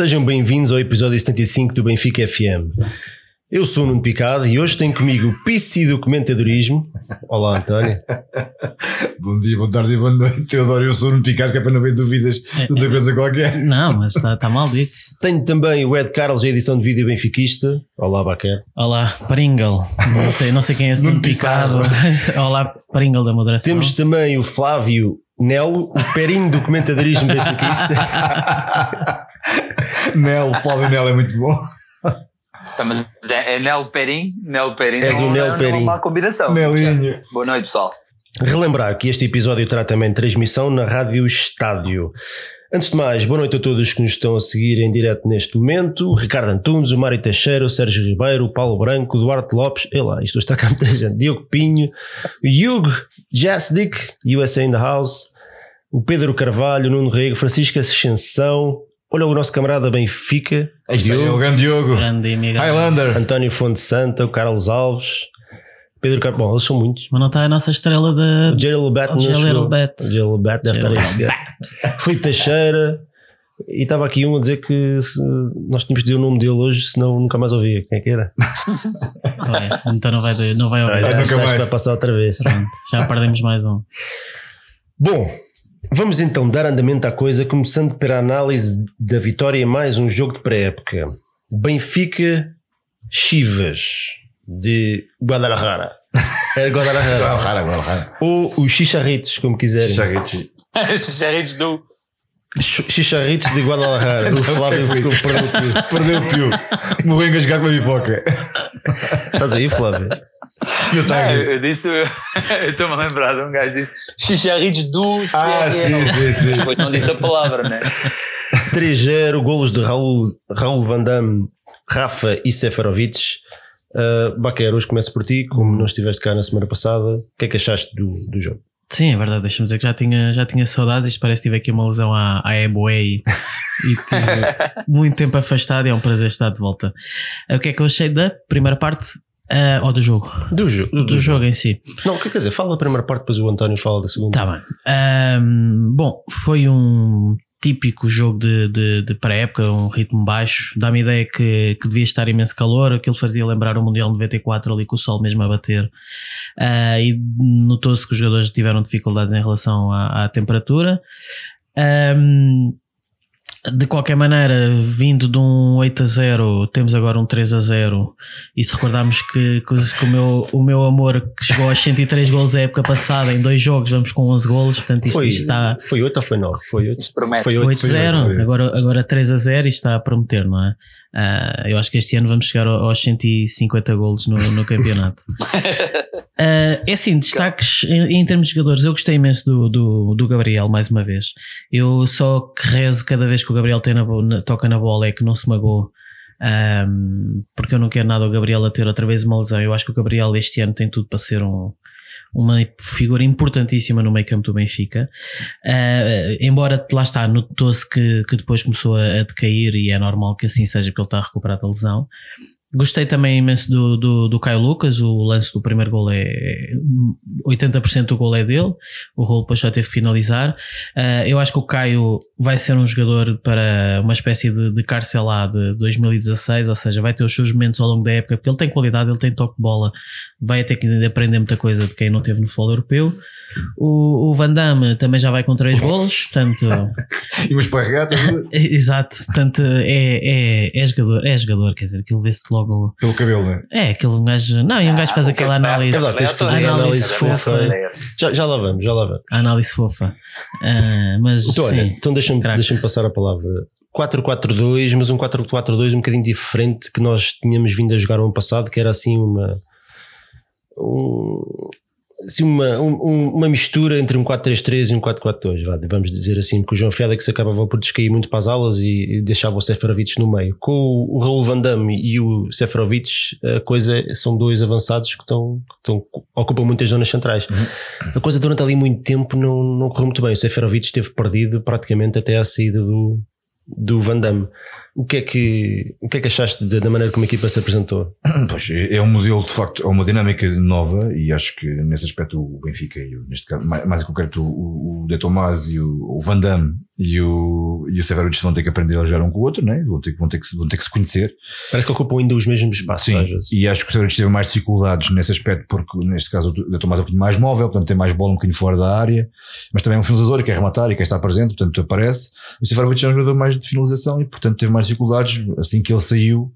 Sejam bem-vindos ao episódio 75 do Benfica FM. Eu sou o Nuno Picado e hoje tenho comigo o PC Documentadorismo. Olá, António. Bom dia, boa tarde e boa noite. Eu adoro, eu sou no Picado, que é para não haver dúvidas de outra coisa qualquer. Não, mas está tá mal dito. Tenho também o Ed Carlos, a edição de vídeo benfiquista. Olá, Baquer. Olá, Pringle. Não sei, não sei quem é esse Nuno picado. Olá, Pringle da moderação. Temos também o Flávio Nelo, o Perinho Documentadorismo benfiquista. Nel, Flávio Nel é muito bom. Tá, mas é, é Nel Perim? Nel Perim És o Nel é Perim. uma má combinação. Nelinho. Boa noite, pessoal. Relembrar que este episódio terá também transmissão na Rádio Estádio. Antes de mais, boa noite a todos que nos estão a seguir em direto neste momento. O Ricardo Antunes, o Mário Teixeira, o Sérgio Ribeiro, o Paulo Branco, o Duarte Lopes, ei lá, isto está cá muita gente. Diogo Pinho, o Hugo Jasdick, USA in the House, o Pedro Carvalho, o Nuno Rego, Francisco Ascensão, olha o nosso camarada Benfica, o Este é o Diogo, grande Diogo. Grande Miguel. Highlander. António Fonte Santa, o Carlos Alves, Pedro Carvalho, bom, eles são muitos. Mas não está a nossa estrela O de. J. Bat, J. Bat. O J. Bat deve estar aí. Filipe Teixeira. E estava aqui um a dizer que se- nós tínhamos de dizer o nome dele hoje, senão nunca mais ouvia. Quem é que era? Olha, então não vai, não vai ouvir. Vai, Acho- nunca mais. vai passar outra vez. Pronto, já perdemos mais um. Bom, vamos então dar andamento à coisa, começando pela análise da vitória em mais um jogo de pré-época. Benfica Chivas de Guadalajara. É Guadalajara. Guadalajara, Guadalajara. Ou os Chicharritos, como quiserem. Chicharritos. Jarritos do. Ch- Chicharritos de Guadalajara. O Flávio Então, ficou perdeu o pio. Perdeu o pio. Morreu engasgado com a pipoca. Estás aí, Flávio? Eu estava Ah, aqui. eu disse. Eu estou-me a lembrar de um gajo disse Chicharritos do. Ah, CRL. sim, sim, sim. Depois não disse a palavra, né? 3-0, golos de Raul, Raul Van Damme, Rafa e Seferovic. Uh, Baquer, hoje começo por ti, como não estiveste cá na semana passada, o que é que achaste do, do jogo? Sim, é verdade. Deixa-me dizer que já tinha, já tinha saudades. Isto parece que tive aqui uma lesão à, à Eboé e, e tive muito tempo afastado. E é um prazer estar de volta. O que é que eu achei da primeira parte? Ah, ou do jogo? Do, jo do, Do jogo em si. Não, quer dizer, fala da primeira parte, depois o António fala da segunda. Tá bem. Bom, foi um típico jogo de, de, de pré-época, um ritmo baixo. Dá-me a ideia que, que devia estar imenso calor. Aquilo fazia lembrar o Mundial de 94 ali com o sol mesmo a bater. Ah, e notou-se que os jogadores tiveram dificuldades em relação à, à temperatura. Ahm, de qualquer maneira, vindo de um 8 a 0, temos agora um 3 a 0. E se recordarmos que, que, que o, meu, o meu amor que chegou aos 103 gols da época passada, em dois jogos, vamos com 11 gols. Portanto, isto, Foi, isto está foi 8 ou foi 9? Foi 8. Isto promete. Foi 8. 8 a 0. foi oito. Agora, agora 3 a 0 isto está a prometer, não é? Ah, eu acho que este ano vamos chegar ao- aos 150 golos no, no campeonato. Ah, é assim, destaques em, em termos de jogadores, eu gostei imenso do, do, do Gabriel, mais uma vez. Eu só que rezo cada vez que o Gabriel na toca na bola é que não se magoou. Ahm, porque eu não quero nada o Gabriel a ter outra vez uma lesão. Eu acho que o Gabriel este ano tem tudo para ser um, uma figura importantíssima no meio campo do Benfica. Ah, embora lá está, notou-se que, que depois começou a, a decair e é normal que assim seja, porque ele está a recuperar da lesão. Gostei também imenso do, do, do Caio Lucas, o lance do primeiro gol é é 80% do gol é dele, o rolo depois só teve que finalizar. Ah, eu acho que o Caio vai ser um jogador para uma espécie de, de de 2016, ou seja, vai ter os seus momentos ao longo da época, porque ele tem qualidade, ele tem toque de bola, vai ter que aprender muita coisa de quem não teve no futebol europeu. O, o Van Damme também já vai com três golos, portanto. E uma esparregata Exato, portanto é, é, é, jogador, é jogador, quer dizer, aquilo vê-se logo. pelo cabelo, não é? É, aquele gajo. Não, e um gajo faz Ah, aquela ok, análise. É verdade, tens que fazer a a análise análise fofa. fofa. Já, já lá vamos, já lá vamos. A análise fofa. Ah, mas Então, olha, sim, então deixa-me deixa passar a palavra. 4-4-2, mas um 4-4-2 um bocadinho diferente que nós tínhamos vindo a jogar no ano passado, que era assim uma. Um, assim uma, um- uma mistura entre um 4-3-3 e um 4-4-2, vá, vamos dizer assim, porque o João Félix acabava por descair muito para as alas e, e deixava o Seferovic no meio. Com o, o Raul Van Damme e o Seferovic, a coisa são dois avançados que estão, que estão ocupam muitas zonas centrais. A coisa durante ali muito tempo não, não correu muito bem. O Seferovic esteve perdido praticamente até à saída do, do Van Damme. O que é que, o que, é que achaste da, maneira como a equipa se apresentou? Pois, é um modelo, de facto, é uma dinâmica nova e acho que nesse aspecto o Benfica e neste caso, mais, mais em concreto o, o De Tomás e o, o Van Damme e o, e o Severovic vão ter que aprender a jogar um com o outro, né? vão, ter, vão, ter que, vão ter que se conhecer. Parece que ocupam ainda os mesmos espaços. Sim, às vezes. e acho que o Severovic teve mais dificuldades nesse aspecto porque neste caso o Tomás é um bocadinho mais móvel, portanto tem mais bola um bocadinho fora da área, mas também é um finalizador e quer rematar e quer estar presente, portanto aparece. O Severovic é um jogador mais de finalização e portanto teve mais dificuldades assim que ele saiu.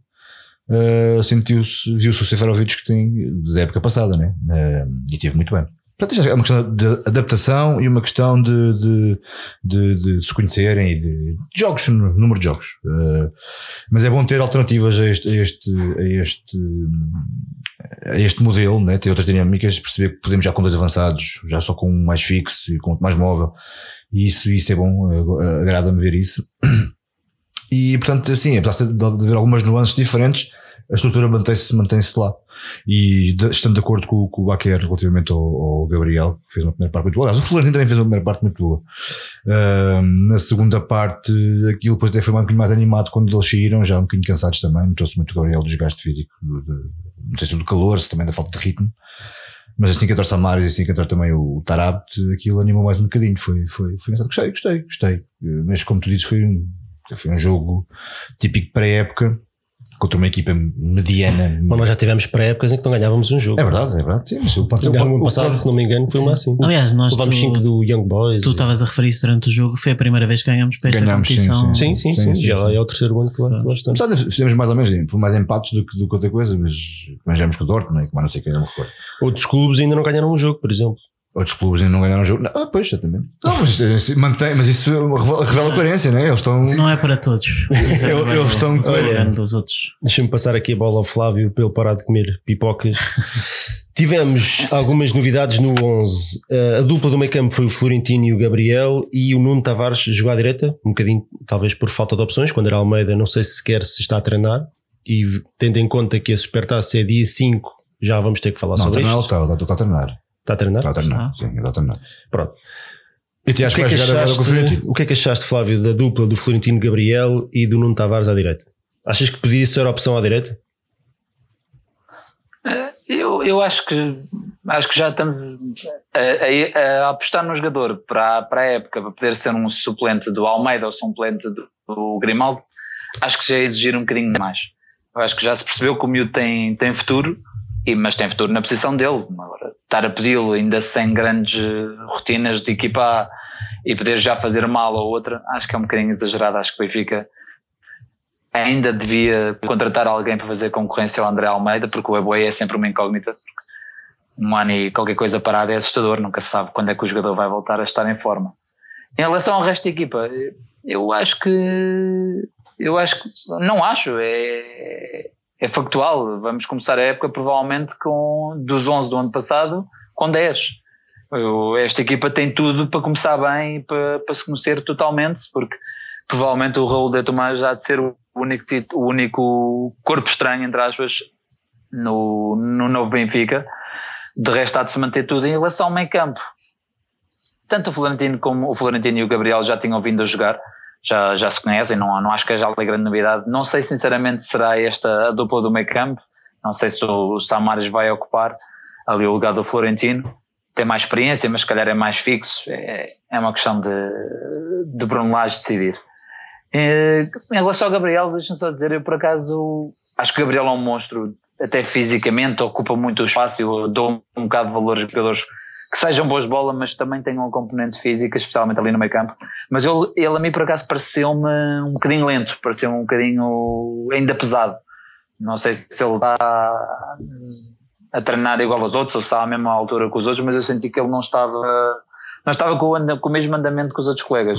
Uh, sentiu-se, viu-se o Seferovic que tem da época passada, né? Uh, e teve muito bem. Portanto, é uma questão de adaptação e uma questão de, de, de, de se conhecerem e de, jogos, número de jogos. Uh, mas é bom ter alternativas a este, a este, a este, a este modelo, né? ter outras dinâmicas, perceber que podemos já com dois avançados, já só com um mais fixo e com um mais móvel. E isso, isso é bom, agrada-me ver isso. E, portanto, assim, apesar de haver algumas nuances diferentes, a estrutura mantém-se mantém lá. E de, estando de acordo com, com o Baquer relativamente ao, ao, Gabriel, que fez uma primeira parte muito boa. Aliás, o Florentino também fez uma primeira parte muito boa. Uh, na segunda parte, aquilo depois até foi um bocadinho mais animado quando eles saíram, já um bocadinho cansados também. Notou-se muito o Gabriel do desgaste físico, do, do, não sei se do calor, se também da falta de ritmo. Mas assim que entrou Samaris e assim que entrou também o Tarabt, aquilo animou mais um bocadinho. Foi, foi, foi. Gostei, gostei, gostei. Mas como tu dizes, foi um foi um jogo típico para a época, contra uma equipa mediana. Mas nós já tivemos pré-épocas em que não ganhávamos um jogo. É verdade, é verdade. Sim, mas o ano passado, o, se não me engano, foi uma assim. Aliás, nós. Levámos 5 do Young Boys. Tu estavas a referir isso durante o jogo, foi a primeira vez que ganhamos para esta ganhamos, competição. Sim, sim, sim. sim, sim já sim. é o terceiro ano que lá, que lá estamos. Fizemos mais ou menos, foi mais empates do que, do que outra coisa, mas ganhamos com o Dortmund, mas não sei quem não me recordo. Outros clubes ainda não ganharam um jogo, por exemplo. Outros clubes ainda não ganharam o jogo. Não, ah, pois, exatamente. Não, mas, eh, mantém, mas isso revela, revela coerência, né? Eles estão. Não é para todos. Eles, eles estão. dos outros. Deixa-me passar aqui a bola ao Flávio para ele parar de comer pipocas. Tivemos algumas novidades no 11. Uh, a dupla do meio campo foi o Florentino e o Gabriel e o Nuno Tavares jogou à direita, um bocadinho talvez por falta de opções. Quando era Almeida, não sei se sequer se está a treinar. E tendo em conta que a Supertaça é dia 5, já vamos ter que falar não, sobre isso. Não, está, está, está a treinar. Está a treinar? Está a treinar, ah. sim, está a treinar. Pronto. E te acho que, que, é que achaste, o que é que achaste, Flávio, da dupla do Florentino Gabriel e do Nuno Tavares à direita? Achas que podia ser a opção à direita? Eh, eu, eu acho que acho que já estamos a, a, a, apostar no jogador para, para a época, para poder ser um suplente do Almeida ou suplente do, do Grimaldo, acho que já é exigir um bocadinho mais. Eu acho que já se percebeu que o miúdo tem, tem futuro e, mas tem futuro na posição dele. Agora, estar a pedi-lo ainda sem grandes rotinas de equipa e poder já fazer uma ala ou outra, acho que é um bocadinho exagerado. Acho que o Benfica ainda devia contratar alguém para fazer concorrência ao André Almeida, porque o Eboé é sempre uma incógnita. Um ano e qualquer coisa parada é assustador, nunca se sabe quando é que o jogador vai voltar a estar em forma. Em relação ao resto da equipa, eu acho que. Eu acho que. Não acho, é, é factual. Vamos começar a época provavelmente com dos 11 do ano passado com 10. Eu, esta equipa tem tudo para começar bem e para, para se conhecer totalmente, porque provavelmente o Raul de Tomás já de ser o único, o único corpo estranho, entre aspas, no, no novo Benfica. De resto, há de se manter tudo em relação ao meio campo. Tanto o Florentino como o Florentino e o Gabriel já tinham vindo a jogar já, já se conhecem, não, não acho que haja ali grande novidade. Não sei sinceramente se será esta a dupla do meio campo, não sei se o Samares vai ocupar ali o lugar do Florentino. Tem mais experiência, mas se calhar é mais fixo. É, é uma questão de, de Bruno Lage decidir. E, em relação ao Gabriel, deixa-me só dizer, eu por acaso acho que o Gabriel é um monstro, até fisicamente, ocupa muito espaço. Eu dou um bocado de valor aos jogadores que sejam boas bola, mas também tenham um componente física, especialmente ali no meio campo. Mas ele, ele a mim por acaso pareceu-me um bocadinho lento, pareceu-me um bocadinho ainda pesado. Não sei se ele está a treinar igual aos outros ou se está à mesma altura que os outros, mas eu senti que ele não estava, não estava com o, com o mesmo andamento que os outros colegas.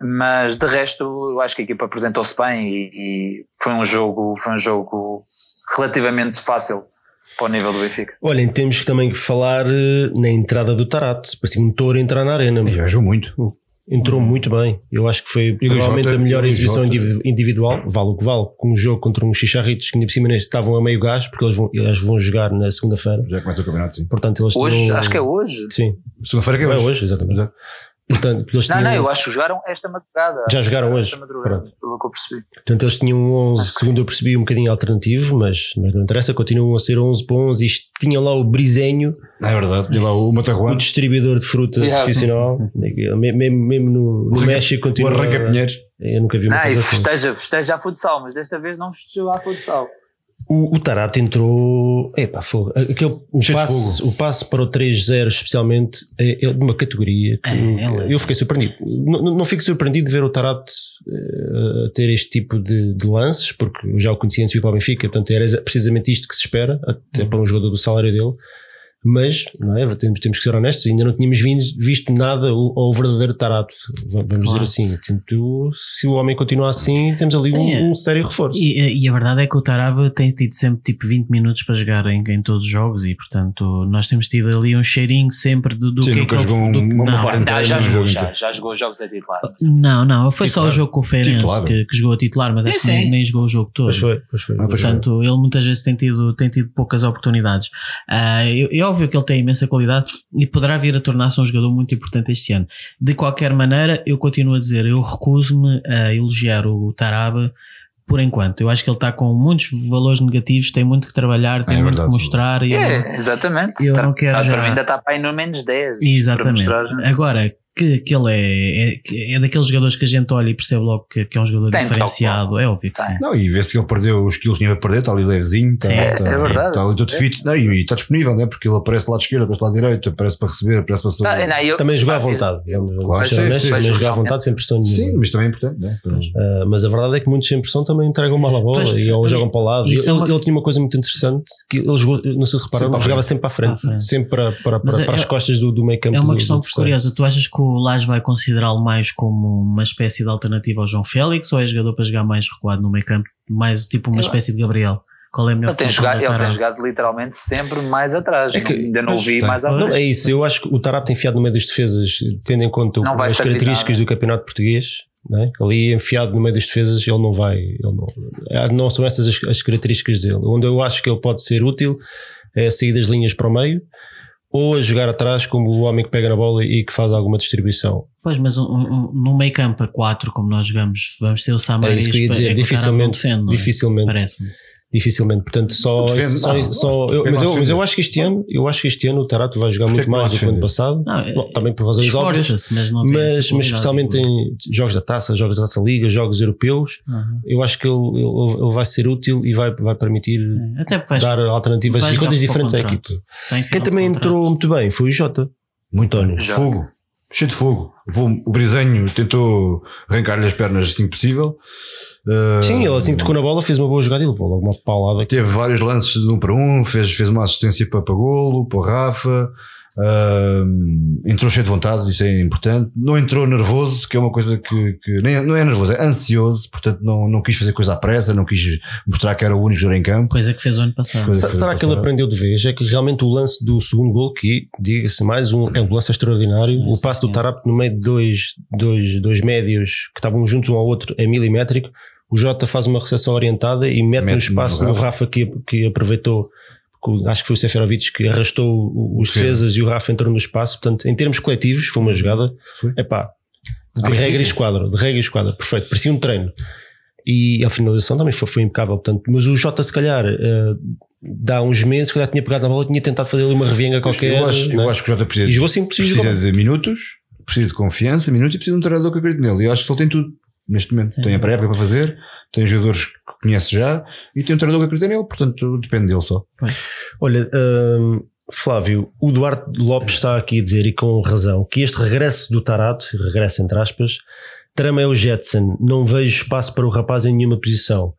Mas de resto, eu acho que a equipa apresentou-se bem e, e foi um jogo, foi um jogo relativamente fácil para o nível do Benfica. Olhem, temos também que falar eh, na entrada do Tarato. Parecia um touro entrar na arena. E jogou muito. Entrou muito bem. Eu acho que foi provavelmente a melhor exibição individual. Vale o que vale. Com um jogo contra uns xixarritos que ainda por cima neste estavam a meio gás, porque eles vão, eles vão jogar na segunda-feira. Já começa o campeonato, sim. Portanto, eles hoje, não... acho que é hoje. Sim. Segunda-feira que é hoje. É hoje, exatamente. Exato. Portanto, eles Não, tinham, não, eu acho que jogaram esta madrugada. Já jogaram hoje? Pronto. pelo que eu percebi. portanto, eles tinham um 11, segundo eu percebi, um bocadinho alternativo, mas, mas não interessa, continuam a ser 11 para 11 e tinham lá o Brisenho, É verdade. E lá o o Matarruan, distribuidor de fruta Yeah. profissional, mesmo, mesmo- no, no México o continua. Arranca Pinheiros. Eu nunca vi uma Não, coisa assim. festeja, festeja a futsal, mas desta vez não festejou a futsal. O, o Tarapte entrou. Epá, fogo. Aquele, o, Cheio de passe, o passe para o 3-0, especialmente, é, é de uma categoria que É, é. eu fiquei surpreendido. Não, não- fico surpreendido de ver o Tarapte eh, a ter este tipo de, de lances, porque eu já o conhecia antes de vir para o Benfica, portanto era precisamente isto que se espera, até para um jogador do salário dele. Mas, não é? Temos, temos que ser honestos, ainda não tínhamos vindo- visto nada ao, ao verdadeiro Tarapte, va- vamos dizer Claro. assim. Portanto, se o homem continuar assim, temos ali Sim, é. um, um sério reforço. E, e a verdade é que o Taraba tem tido sempre tipo 20 minutos para jogar em, em todos os jogos e portanto nós temos tido ali um cheirinho sempre do, do Sim, que é nunca que ele- jogou um- do- uma- uma não, já no jogou, jogo já, já jogou jogos a titular. não, não, foi só Titular. o jogo com o Feirense Titular. que, que jogou a titular, mas acho que nem, nem jogou o jogo todo. Pois foi, pois foi. Ah, pois foi. Portanto, ele muitas vezes tem tido, tem tido poucas oportunidades. Ah, é, é óbvio que ele tem imensa qualidade e poderá vir a tornar-se um jogador muito importante este ano. De qualquer maneira, eu continuo a dizer, eu recuso-me a elogiar o Taraba por enquanto. Eu acho que ele está com muitos valores negativos, tem muito que trabalhar, tem É muito verdade. que mostrar. E eu não- É, exatamente. eu Tá- não quero tá- já- Para mim ainda está para aí no menos 10. Exatamente. mostrar. Agora, que, que ele é, é, é daqueles jogadores que a gente olha e percebe logo que, que é um jogador Tem diferenciado, é óbvio que Tem. sim. Não, e vê-se que ele perdeu os quilos que tinha a perder, está ali levezinho, está, Sim, é- está, é verdade. está ali todo É. fit, não, e, e está disponível, né? porque ele aparece do lado esquerdo, aparece do lado direito, aparece para receber, aparece para Tá, sair. não, eu- Também jogar à vontade. Claro, sim, sim, também sim. jogar à vontade sem pressão Sim, nenhuma. mas também é importante, né? Ah, mas a verdade é que muitos sem pressão também entregam mal a bola Pois, e ou jogam para o lado. Ele, é uma- ele tinha uma coisa muito interessante que ele jogou, não sei se repararam, jogava sempre para a frente, sempre para, para, para, é- as é- costas do, do meio campo. É uma questão curiosa. Tu achas que o Lage vai considerá-lo mais como uma espécie de alternativa ao João Félix ou é jogador para jogar mais recuado no meio campo? Mais tipo uma Eu- espécie de Gabriel? Qual é a melhor Ele tem, jogado, ele tem jogado literalmente sempre mais atrás. É que- Não- ainda não vi tem. mais à Não, é isso. Eu acho que o Tarap tem enfiado no meio das defesas, tendo em conta Não as características do campeonato português. É? Ali enfiado no meio das defesas, ele não vai. Ele não, é, não são essas as, as características dele. Onde eu acho que ele pode ser útil é a sair das linhas para o meio ou a jogar atrás como o homem que pega na bola e que faz alguma distribuição. Pois, mas um, um, num meio campo a 4, como nós jogamos, vamos ter o É Samaris. isso que eu ia dizer. é dificilmente. defende, é? dificilmente. Parece-me. Dificilmente, portanto, só, Defende, só, não, só- eu- defende mas, não eu, mas eu acho que este ano, eu acho que este ano o Tarato vai jogar muito não mais do que o ano passado, Não, é- Bom, também por razões óbvias, mas não mas, mas especialmente em jogos da taça, jogos da taça liga, jogos europeus, Uhum. eu acho que ele, ele, ele vai ser útil e vai, vai permitir É, vais, dar alternativas e coisas diferentes à final Quem também contrato. entrou muito bem foi o Jota. Muito António. Fogo. Cheio de fogo. O Brisanho tentou arrancar-lhe as pernas assim que possível. Uh, Sim, ele assim que tocou na bola fez uma boa jogada e levou logo uma paulada. Teve vários lances de um para um, fez, fez uma assistência para, para golo, para Rafa. Uh, entrou cheio de vontade, isso é importante. Não entrou nervoso, que é uma coisa que, que nem, não é nervoso, é ansioso, portanto não, não quis fazer coisa à pressa, não quis mostrar que era o único jogador em campo. Coisa que fez o ano passado. Coisa- Será que ele passado. aprendeu de vez? É que realmente o lance do segundo gol, que diga-se mais um, é um lance extraordinário. É, o passo do. Tarap no meio de dois, dois, dois médios que estavam juntos um ao outro é milimétrico. O Jota faz uma recepção orientada e mete, Mete no espaço no no Rafa. Rafa que, que aproveitou. Acho que foi o Seferovic que arrastou os Defesa. defesas e o Rafa entrou no espaço. Portanto, em termos coletivos, foi uma jogada. É pá, de Ah, regra e esquadra, de regra e esquadra, perfeito. Parecia um treino. E a finalização também foi, foi impecável. Portanto, mas o Jota, se calhar, eh, dá uns meses, se calhar tinha pegado na bola, tinha tentado fazer ali uma revenga qualquer. eu, acho, né? eu acho que o Jota precisa, E jogou e precisa jogou. de minutos, precisa de confiança, minutos e precisa de um treinador que acredite nele. E eu acho que ele tem tudo neste momento. Sim. Tem a pré-época para fazer, tem jogadores conhece já e tem um treinador que acredita nele, portanto depende dele só. Olha, hum, Flávio, o Duarte Lopes está aqui a dizer, e com razão, que este regresso do Tarato, regresso entre aspas, trama é o Jetson. Não vejo espaço para o rapaz em nenhuma posição.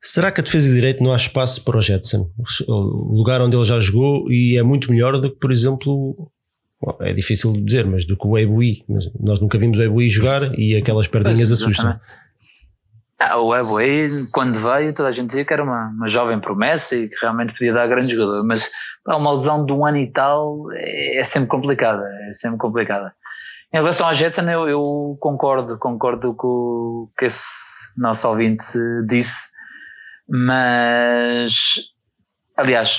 Será que a defesa de direito não há espaço para o Jetson? O lugar onde ele já jogou e é muito melhor do que, por exemplo, bom, é difícil de dizer, mas do que o Ebui. Mas nós nunca vimos o Ebui jogar e aquelas perninhas Pois, assustam. Ah, o Eboué, quando veio, toda a gente dizia que era uma, uma jovem promessa e que realmente podia dar grande jogador, mas pá, uma lesão de um ano e tal é, é sempre complicada, é sempre complicada. Em relação ao Jetson, eu, eu concordo, concordo com o que esse nosso ouvinte disse, mas, aliás,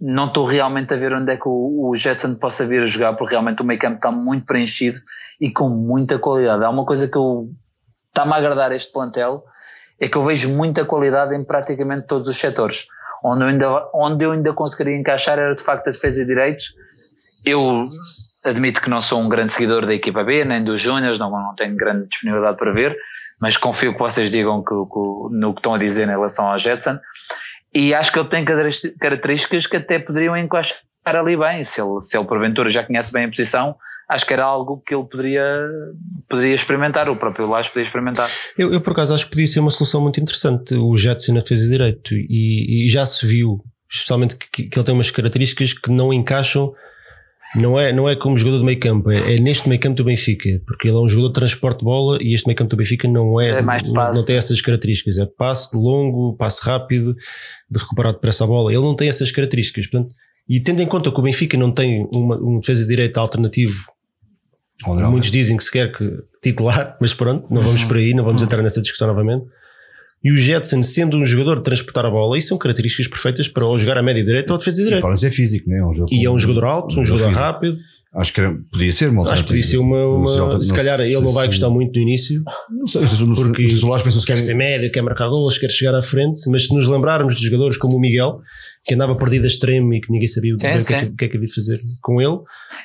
não estou realmente a ver onde é que o, o Jetson possa vir a jogar, porque realmente o meio campo está muito preenchido e com muita qualidade. Há uma coisa que eu está-me a agradar este plantel, é que eu vejo muita qualidade em praticamente todos os setores. Onde eu ainda, onde eu ainda conseguiria encaixar era de facto a defesa de direitos. Eu admito que não sou um grande seguidor da equipa B, nem dos Júniors, não, não tenho grande disponibilidade para ver, mas confio que vocês digam que, que, no que estão a dizer em relação ao Jetson. E acho que ele tem características que até poderiam encaixar ali bem. Se ele, se ele porventura já conhece bem a posição, acho que era algo que ele poderia, poderia experimentar, o próprio Lage poderia experimentar. Eu, eu, por acaso, acho que podia ser uma solução muito interessante o Jetson na defesa de direito e, e já se viu, especialmente que, que, ele tem umas características que não encaixam. Não é, não é como jogador de meio campo, é, é neste meio campo do Benfica, porque ele é um jogador de transporte de bola e este meio campo do Benfica não é, é não, não tem essas características, é passe longo, passe rápido, de recuperar depressa a bola. Ele não tem essas características, portanto, e tendo em conta que o Benfica não tem uma, um defesa de direita alternativo Muitos dizem que se quer que titular, mas pronto, não vamos por aí, não vamos entrar nessa discussão novamente. E o Jetson, sendo um jogador de transportar a bola, isso são características perfeitas para ou jogar a média direita ou a defesa direita. Pode ser físico, né? Um e é um jogador alto, um, um jogador rápido. Acho que podia ser Acho que podia ser uma. uma se calhar ele não vai gostar muito no início. Não sei, se, porque se o Lage pensa que quer ser médio, quer marcar golos, quer chegar à frente. Mas se nos lembrarmos de jogadores como o Miguel, que andava perdido a extremo e que ninguém sabia o que, é, que, é que, é que havia de fazer com ele.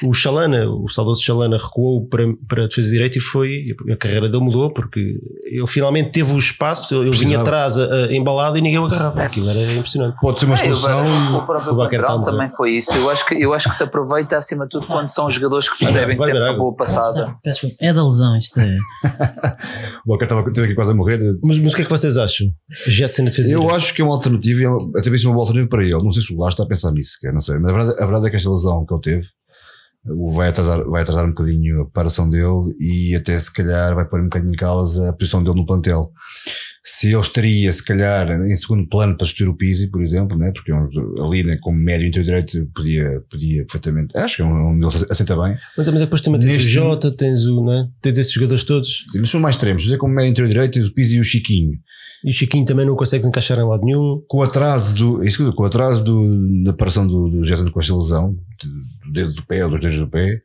O Chalana, o saudoso Chalana, recuou para, para a defesa direita e foi. A carreira dele mudou porque ele finalmente teve o espaço, ele Precisava. vinha atrás a, a, embalado e ninguém o agarrava. Aquilo era impressionante. Pode ser uma solução. É, o próprio Lateral também foi isso. Eu acho, que, eu acho que se aproveita acima de tudo quando são jogadores que percebem que uma boa passada. Peço é da lesão isto é. o Walker estava aqui quase a morrer. Mas, mas o que é que vocês acham? Jetson defesa Eu acho que é uma alternativa, até mesmo uma boa alternativa para ele. Não sei se o Lars está a pensar nisso não sei. Mas a verdade, a verdade é que esta lesão que ele teve vai atrasar, vai atrasar um bocadinho a preparação dele e até se calhar vai pôr um bocadinho em causa a posição dele no plantel. Se ele estaria, se calhar, em segundo plano para substituir o Pizzi, por exemplo, né? porque ali né, como médio interior direito podia, podia perfeitamente. Acho que é um, um deles assenta bem. Mas, mas depois também tens Neste... o Jota, tens, o, né? tens esses jogadores todos. Sim, mas são mais extremos. Dizer como médio interior direito, tens o Pizzi e o Chiquinho. E o Chiquinho também não consegues encaixar em lado nenhum. Com o atraso do, isso, com o atraso do, da aparição do, do Gerson com esta lesão, do dedo do pé ou dos dedos do pé,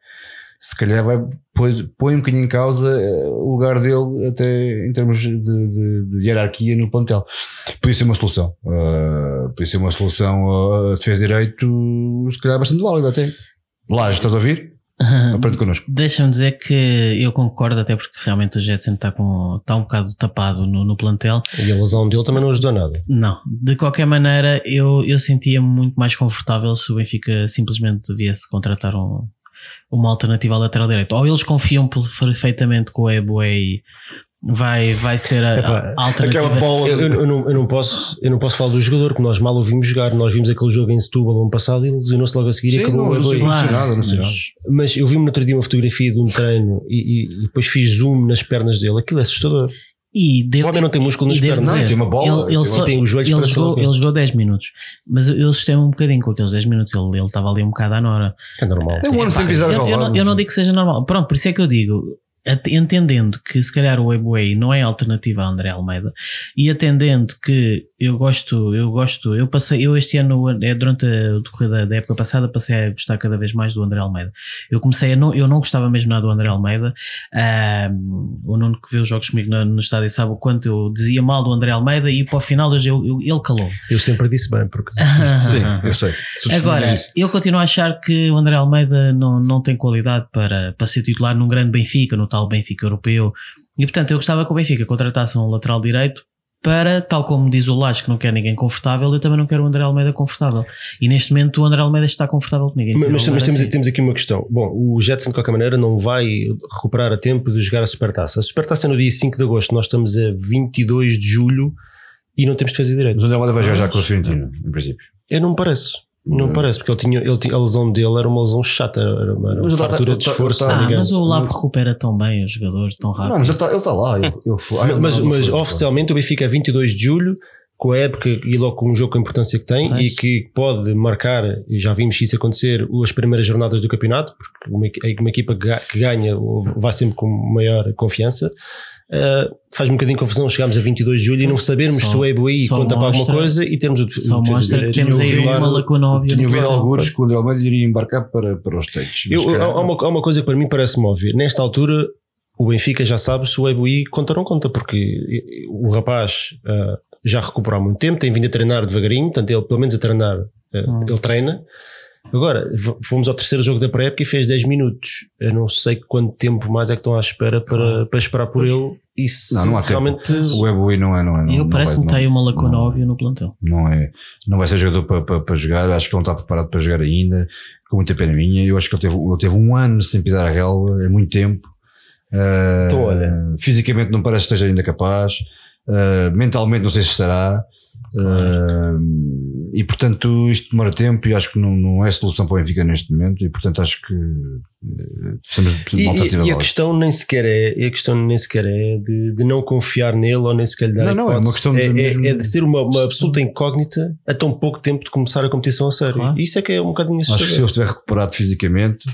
se calhar vai, pois, põe um bocadinho em causa eh, o lugar dele até em termos de, de, de hierarquia no plantel. Podia ser uma solução. Uh, podia ser uma solução a uh, defesa direito, se calhar bastante válida até. Lá, estás a ouvir? Aprende connosco. Deixa-me dizer que eu concordo, até porque realmente o Jetson está, com, está um bocado tapado no, no plantel. E a lesão dele também não ajudou nada. Não, de qualquer maneira, eu, eu sentia-me muito mais confortável se o Benfica simplesmente viesse contratar um, uma alternativa à lateral direito. Ou eles confiam perfeitamente com o Ebuei vai, vai ser a, a, a alternativa. Aquela bola. Eu, eu, não, eu, não posso, eu não posso falar do jogador, que nós mal o vimos jogar. Nós vimos aquele jogo em Setúbal ano passado e ele lesionou-se logo a seguir Sim, e acabou não, não, não, nada, não sei mas eu vi-me no outro dia uma fotografia de um treino e, e, e, depois fiz zoom nas pernas dele. Aquilo é assustador. E deu, o homem não tem músculo nas pernas, não, tem uma bola, ele, ele, só, tem os joelhos ele jogou, ele jogou 10 minutos, mas eu assustei um bocadinho com aqueles 10 minutos. Ele, ele estava ali um bocado à nora. É normal. É um ano sem pisar eu, eu, não, eu não digo que seja normal. Pronto, por isso é que eu digo entendendo que se calhar o Webway não é alternativa a André Almeida e atendendo que eu gosto, eu gosto, eu passei, eu este ano, é durante a decorrida da época passada, passei a gostar cada vez mais do André Almeida. Eu comecei a não, eu não gostava mesmo nada do André Almeida. Um, o Nuno que vê os jogos comigo no, no estádio sabe o quanto eu dizia mal do André Almeida e para o final eu, eu, ele calou. Eu sempre disse bem, porque sim, eu sei. Agora, eu continuo a achar que o André Almeida não, não tem qualidade para, para ser titular num grande Benfica, no tal Benfica europeu. E portanto, eu gostava que o Benfica contratasse um lateral direito para, tal como diz o Lage que não quer ninguém confortável, eu também não quero o André Almeida confortável. E neste momento o André Almeida está confortável comigo. Mas, mas, mas temos, assim. temos aqui uma questão. Bom, o Jetson de qualquer maneira não vai recuperar a tempo de jogar a Supertaça. A Supertaça é no dia 5 de agosto, nós estamos a 22 de julho e não temos de fazer direito. Mas o André Almeida vai jogar já com o Fiorentino, em princípio. Eu não me parece. Não uhum. parece, porque ele tinha, ele tinha, a lesão dele era uma lesão chata, era uma, uma fartura de esforço. Ah, mas o Labo recupera tão bem o jogador, tão rápido. Não, mas ele está, ele está lá. Ele, ele foi, mas, mas, mas oficialmente o Benfica é 22 de julho, com a época e logo com um jogo com a importância que tem mas... e que pode marcar, e já vimos isso acontecer, as primeiras jornadas do campeonato, porque uma, uma equipa que ganha vai sempre com maior confiança. Uh, faz um bocadinho de confusão chegarmos a 22 de julho e não sabermos Só- se o só conta para alguma mostra- coisa e termos o, Só o defesa mostra que temos aí uma lacuna óbvia. Tinha ouvido plantel. alguns que o André Almeida iria embarcar para, para os States. Eu- calhar- há, uma, há uma coisa que para mim parece-me óbvia. Nesta altura, o Benfica já sabe se o Ebuí conta ou não conta, porque o rapaz ah, já recuperou há muito tempo, tem vindo a treinar devagarinho, portanto, ele, pelo menos a treinar, ah, Hum. ele treina. Agora, fomos ao terceiro jogo da pré-época e fez 10 minutos. Eu não sei quanto tempo mais é que estão à espera para, para esperar por ele. E se Não, não há tempo. realmente. O Ebuí não é, não é. Não, Eu não parece-me que está aí uma lacuna não- óbvia no plantel. não é, não vai ser jogador para, para, para jogar, acho que ele não está preparado para jogar ainda, com muita pena minha, eu acho que ele teve, ele teve um ano sem pisar a relva, é muito tempo, Ah, Então, olha. fisicamente não parece que esteja ainda capaz, Ah, mentalmente não sei se estará, Ah, e portanto isto demora tempo e acho que não, não é solução para o Benfica neste momento e portanto acho que eh, precisamos de E, uma alternativa e- e a questão nem sequer é, a questão nem sequer é de, de não confiar nele ou nem sequer lhe dar Não, não, é uma questão de é, é- mesmo- é de ser uma, uma absoluta incógnita a tão pouco tempo de começar a competição a sério. Claro. Isso é que é um bocadinho Acho que se assustador. ele estiver recuperado fisicamente,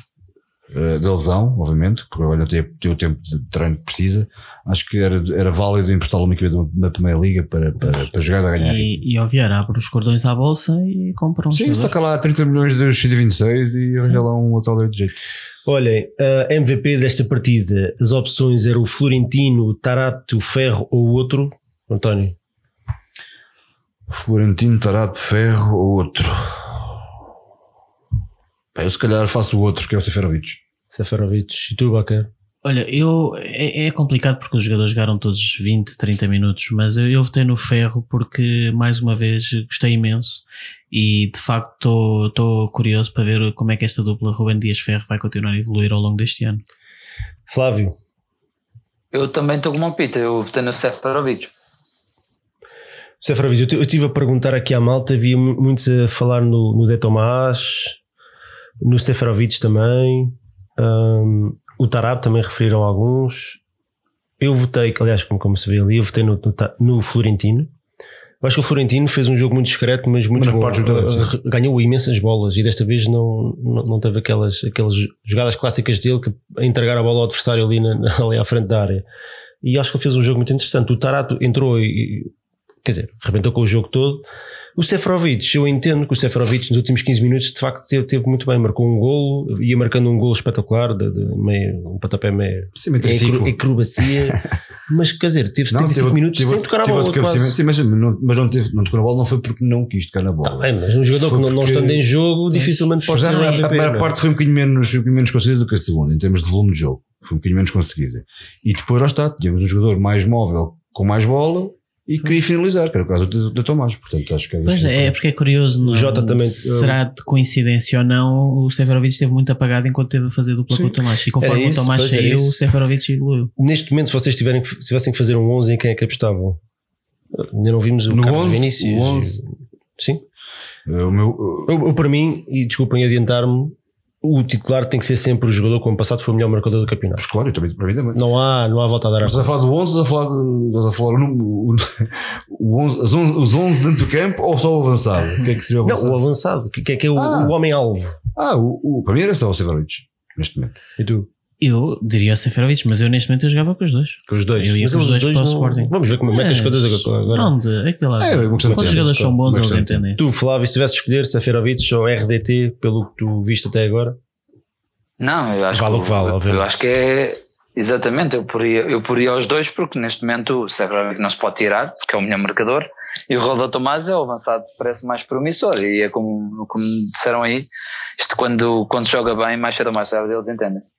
eh, da lesão, obviamente, porque agora tem, tem o tempo de treino que precisa, acho que era, era válido emprestá-lo uma equipe da- primeira liga para, para, para jogar a ganhar. E, e ao Vieira abre os cordões à bolsa e compra um Sim, jogador. saca lá 30 milhões de 126 e arranja lá um lateral direito de jeito. Olhem, a MVP desta partida, as opções eram o Florentino, o Tarato, o Ferro ou o outro. António, Florentino, Tarato, Ferro ou outro? Pá, eu se calhar faço o outro, que é o Seferovic. Seferovic e tu, Bacar. Olha, eu, é, é complicado porque os jogadores jogaram todos 20, 30 minutos, mas eu, eu votei no Ferro porque, mais uma vez, gostei imenso e de facto estou curioso para ver como é que esta dupla Ruben Dias-Ferro vai continuar a evoluir ao longo deste ano. Flávio, Eu também estou com uma pita, eu votei no Seferovic. Seferovic, eu estive a perguntar aqui à malta, havia mu- muitos a falar no, no De Tomás, no Seferovic também, hum, o Tarab também referiram alguns. Eu votei, aliás, como, como se vê ali, eu votei no, no, no Florentino. Eu acho que o Florentino fez um jogo muito discreto, mas muito Mas bom. pode jogar, sim. Uh, Ganhou imensas bolas e desta vez não, não, não teve aquelas, aquelas jogadas clássicas dele que entregar a bola ao adversário ali, na, ali à frente da área. E acho que ele fez um jogo muito interessante. O Tarato entrou e, e- quer dizer, arrebentou com o jogo todo. O Seferovic, eu entendo que o Seferovic nos últimos 15 minutos de facto teve, teve muito bem, marcou um golo, ia marcando um golo espetacular, de, de meio, um patapé meio Sim, triciclo. acrobacia, mas quer dizer, teve Não, 75 teve- minutos teve- sem tocar a teve bola. outro quase. Sim, mas, não, mas não, teve, não tocou na bola não foi porque não quis tocar na bola. Tá bem, mas um jogador Foi que não, não estando em jogo dificilmente pode ser a, um a MVP. primeira não é? parte foi um bocadinho menos, um bocadinho menos conseguida do que a segunda, em termos de volume de jogo. Foi um bocadinho menos conseguida. E depois lá está, tínhamos um jogador mais móvel, com mais bola e queria finalizar, que era o caso do, do Tomás. Portanto, acho que é Pois é, é porque é curioso. Não, Jota também- Será de coincidência ou não, o Seferovic esteve muito apagado enquanto teve a fazer dupla Sim. com o Tomás. E conforme isso, o Tomás saiu, o. Seferovic evoluiu. Neste momento, se vocês tiverem, se tivessem que fazer um 11, em quem é que apostavam? Ainda não vimos o No Carlos 11, Vinícius. o 11. Sim. O meu, Eu, eu, para mim, e desculpem adiantar-me, o titular tem que ser sempre o jogador que o ano passado foi o melhor marcador do campeonato. mas claro, eu também, para mim também. Não há, não há volta a dar a Estás a falar do 11 ou estás a falar, de, estás a falar o, número- o, o 11, os 11 os 11 dentro do campo ou só o avançado? O que é que seria o Não, avançado? o avançado, que, que é, que é o, Ah. o homem-alvo. Ah, o, o, para mim era só o Severovic, neste momento. E tu? Eu diria o Seferovic, mas eu neste momento eu jogava com os dois. Com os dois. Eu ia Mas com os eles dois para o não- Sporting. Vamos ver como é que as coisas agora. Não, de, aquilo lá. É, de Quando os jogadores são bons, eles entendem. Tu, Flávio, se tivesse de escolher Seferovic ou RDT, pelo que tu viste até agora, Não, eu acho Vale o que vale, eu, obviamente. eu acho que é exatamente, eu poria, eu poria os dois porque neste momento o Seferovic não se pode tirar, porque é o melhor marcador, e o Roda Tomás é o avançado que parece mais promissor, e é como, como disseram aí, isto quando, quando joga bem, mais cedo ou mais tarde eles entendem-se.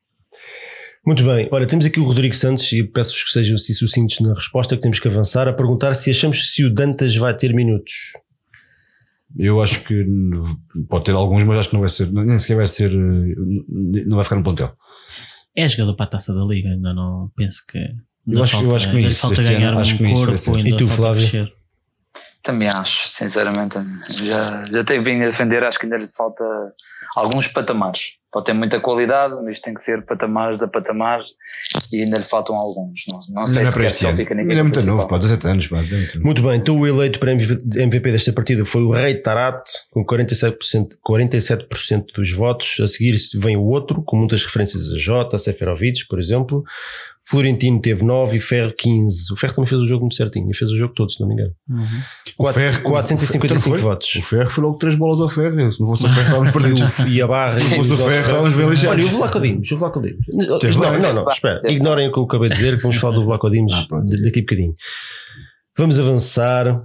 Muito bem, olha, temos aqui o Rodrigo Santos e peço-vos que sejam assim sucintos na resposta que temos que avançar a perguntar se achamos se o Dantas vai ter minutos. Eu acho que pode ter alguns, mas acho que não vai ser, nem sequer vai ser, não vai ficar no plantel. É jogador para a taça da liga, ainda não penso que. Eu acho- eu falta, acho que isso, falta este ano, ganhar acho que um isso corpo, ainda E tu, Flávio? crescer. Também acho, sinceramente, já, já tenho vindo a defender, acho que ainda lhe falta alguns patamares. Pode ter muita qualidade, mas isto tem que ser patamares a patamares e ainda lhe faltam alguns. Não, não sei Não é se para este ano. fica na Ele é muito novo, pá, 17 anos. Pá, é muito. Muito bem, então o eleito para MVP desta partida foi o Rei Tarat, com 47%, 47% dos votos. A seguir vem o outro, com muitas referências a Jota, a Seferovic, por exemplo. Florentino teve 9 e Ferro 15. O Ferro também fez o jogo muito certinho e fez o jogo todo, se não me engano. Uhum. O Ferro, 455 votos. O Ferro foi logo 3 bolas ao Ferro. Se não fosse o Ferro, estávamos perdidos. e a barra. Se não fosse o Ferro, estávamos bem lixados. Olha, o Vlaco Dimos, o Vlaco Dimos. Não, não, não, espera. Ignorem o que eu acabei de dizer, que vamos falar do Vlaco Dimos ah, daqui a bocadinho. Vamos avançar.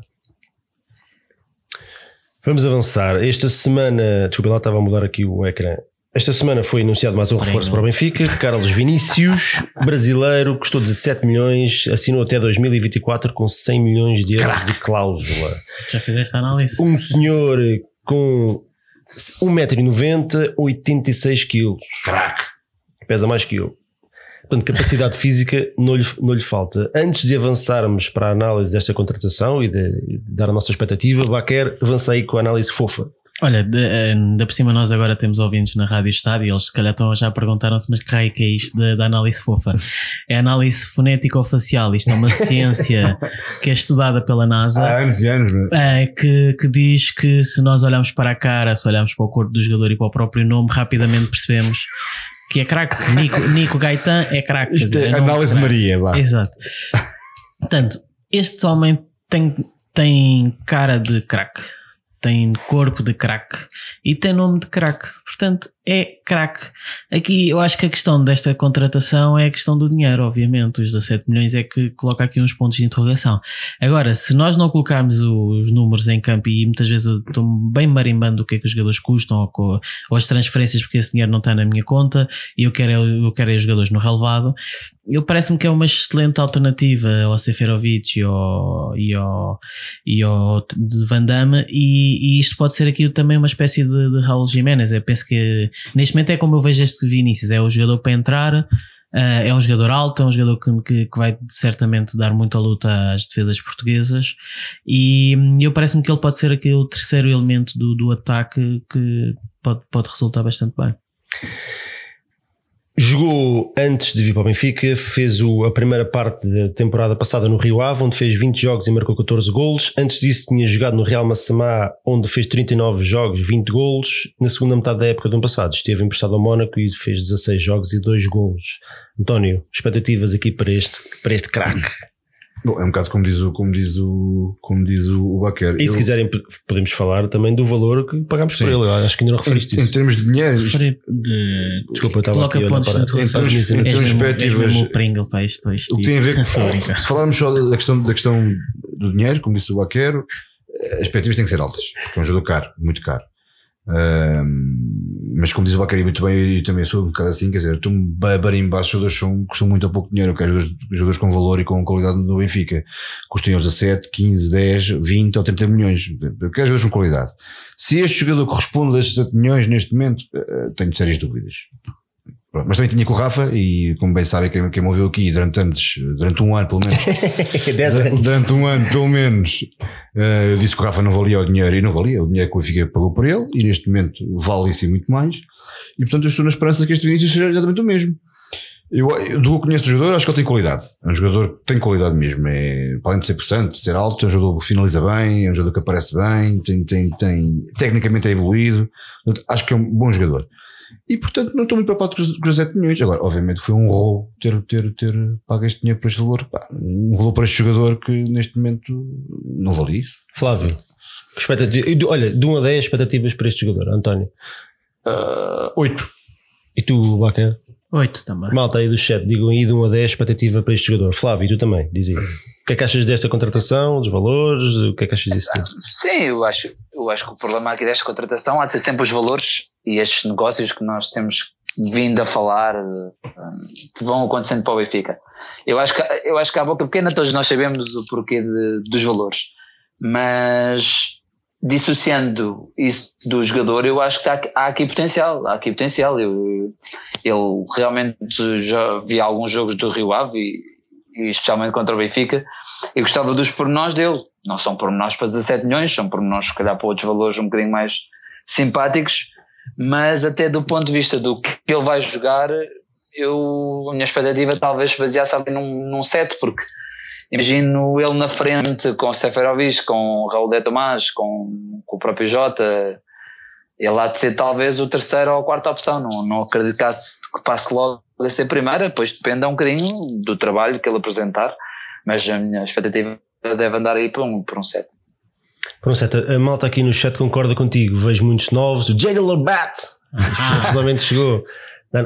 Vamos avançar. Esta semana, desculpa, lá estava a mudar aqui o ecrã. Esta semana foi anunciado mais um reforço para o Benfica. Carlos Vinícius, brasileiro, custou 17 milhões, assinou até 2024 com 100 milhões de euros Caraca. de cláusula. Já fizeste a análise? Um senhor com 1,90m, 86 kg. Crack. Pesa mais que eu. Portanto, capacidade física não lhe, não lhe falta. Antes de avançarmos para a análise desta contratação e de, de dar a nossa expectativa, Baquer, avança aí com a análise fofa. Olha, da por cima nós agora temos ouvintes na Rádio Estado e eles se calhar estão já perguntaram-se, mas que raio que é isto da, da, análise fofa? É análise fonético-facial, isto é uma ciência que é estudada pela NASA. Há anos e anos, é? é que, que diz que se nós olharmos para a cara, se olharmos para o corpo do jogador e para o próprio nome, rapidamente percebemos que é craque. Nico, Nico Gaetan é craque. Isto é, é análise Maria, vá. Exato. Portanto, este homem tem, tem cara de craque, tem corpo de craque e tem nome de craque. Portanto, é craque. Aqui eu acho que a questão desta contratação é a questão do dinheiro, obviamente. Os 17 milhões é que coloca aqui uns pontos de interrogação. Agora, se nós não colocarmos os números em campo, e muitas vezes eu estou bem marimbando o que é que os jogadores custam ou, ou as transferências, porque esse dinheiro não está na minha conta e eu quero, eu quero é os jogadores no relevado, eu parece-me que é uma excelente alternativa ao Seferovic e ao, e ao, e ao Van Damme, e, e isto pode ser aqui também uma espécie de, de Raul Jiménez. Eu penso que neste momento é como eu vejo este Vinícius: é o jogador para entrar. Uh, é um jogador alto, é um jogador que, que, que, vai certamente dar muita luta às defesas portuguesas e eu parece-me que ele pode ser aqui o terceiro elemento do, do ataque que pode, pode resultar bastante bem. Jogou antes de vir para o Benfica, fez o, a primeira parte da temporada passada no Rio Ave, onde fez 20 jogos e marcou 14 golos. Antes disso tinha jogado no Real Massamá, onde fez 39 jogos, 20 golos. Na segunda metade da época do ano passado esteve emprestado ao Mónaco e fez 16 jogos e 2 golos. António, expectativas aqui para este, para este craque? Bom, é um bocado como diz o, como diz o, como diz o, Baquer. E se quiserem, podemos falar também do valor que pagamos Sim. por ele. Acho que ainda não referiste em, isso. Em termos de dinheiro. De... Desculpa, eu estava aqui a olhar para. Em termos, em termos perspectivas. O Pringle para isto, isto, o que tem a ver com. se falarmos só da questão, da questão do dinheiro, como disse o Baquer, as expectativas têm que ser altas. Porque é um jogador caro, muito caro mas como diz o Bacari muito bem, eu também sou um bocado assim, quer dizer, tu barimba, os jogadores são, custam muito ou pouco dinheiro, eu quero jogadores, jogadores com valor e com qualidade no Benfica, custam eles 17, 15, 10, 20 ou 30 milhões, eu quero jogadores com qualidade. Se este jogador corresponde a estes 7 milhões neste momento, eh, tenho sérias dúvidas. Mas também tinha com o Rafa, e como bem sabem, quem, quem me ouviu aqui durante anos, durante um ano pelo menos, anos. durante um ano pelo menos, uh, eu disse que o Rafa não valia o dinheiro e não valia, o dinheiro que o Benfica pagou por ele, e neste momento vale isso e muito mais, e portanto eu estou na esperança que este Vinícius seja exatamente o mesmo. Eu, eu, do que conheço do jogador, acho que ele tem qualidade. É um jogador que tem qualidade mesmo. É, além de ser possante, de ser alto, é um jogador que finaliza bem, é um jogador que aparece bem, tem, tem, tem, tecnicamente é evoluído. Acho que é um bom jogador. E portanto não estou muito preocupado com os 17 milhões. Agora, obviamente foi um roubo ter, ter, ter pago este dinheiro por este valor. Pá, um valor para este jogador que neste momento não vale isso. Flávio, expectativa, olha, de 1 a 10 expectativas para este jogador, António. Uh, 8. E tu, Baca? 8 também. Malta aí do chat, digam aí de 1 a 10 expectativa para este jogador. Flávio, e tu também, diz aí. O que é que achas desta contratação, dos valores? O que é que achas disso? Tudo? Sim, eu acho, eu acho que o problema aqui desta contratação há de ser sempre os valores e estes negócios que nós temos vindo a falar que vão acontecendo para o Benfica. Eu acho que, eu acho que à boca pequena todos nós sabemos o porquê de, dos valores, mas dissociando isso do jogador, eu acho que há, há aqui potencial, há aqui potencial. Eu, eu realmente já vi alguns jogos do Rio Ave e e especialmente contra o Benfica, e gostava dos pormenores dele. Não são pormenores para 17 milhões, são pormenores, se calhar, para outros valores um bocadinho mais simpáticos, mas até do ponto de vista do que ele vai jogar, eu, a minha expectativa talvez baseasse ali num, num set, porque imagino ele na frente com o Seferovic, com o Raul de Tomás, com, com o próprio Jota, ele há de ser talvez o terceiro ou a quarta opção. Não, não acredito que passe logo a ser primeira, depois depende um bocadinho do trabalho que ele apresentar, mas a minha expectativa deve andar aí para um, para um set. Para um set, a malta aqui no chat concorda contigo, vejo muitos novos, o Jalen Bat ah. finalmente chegou.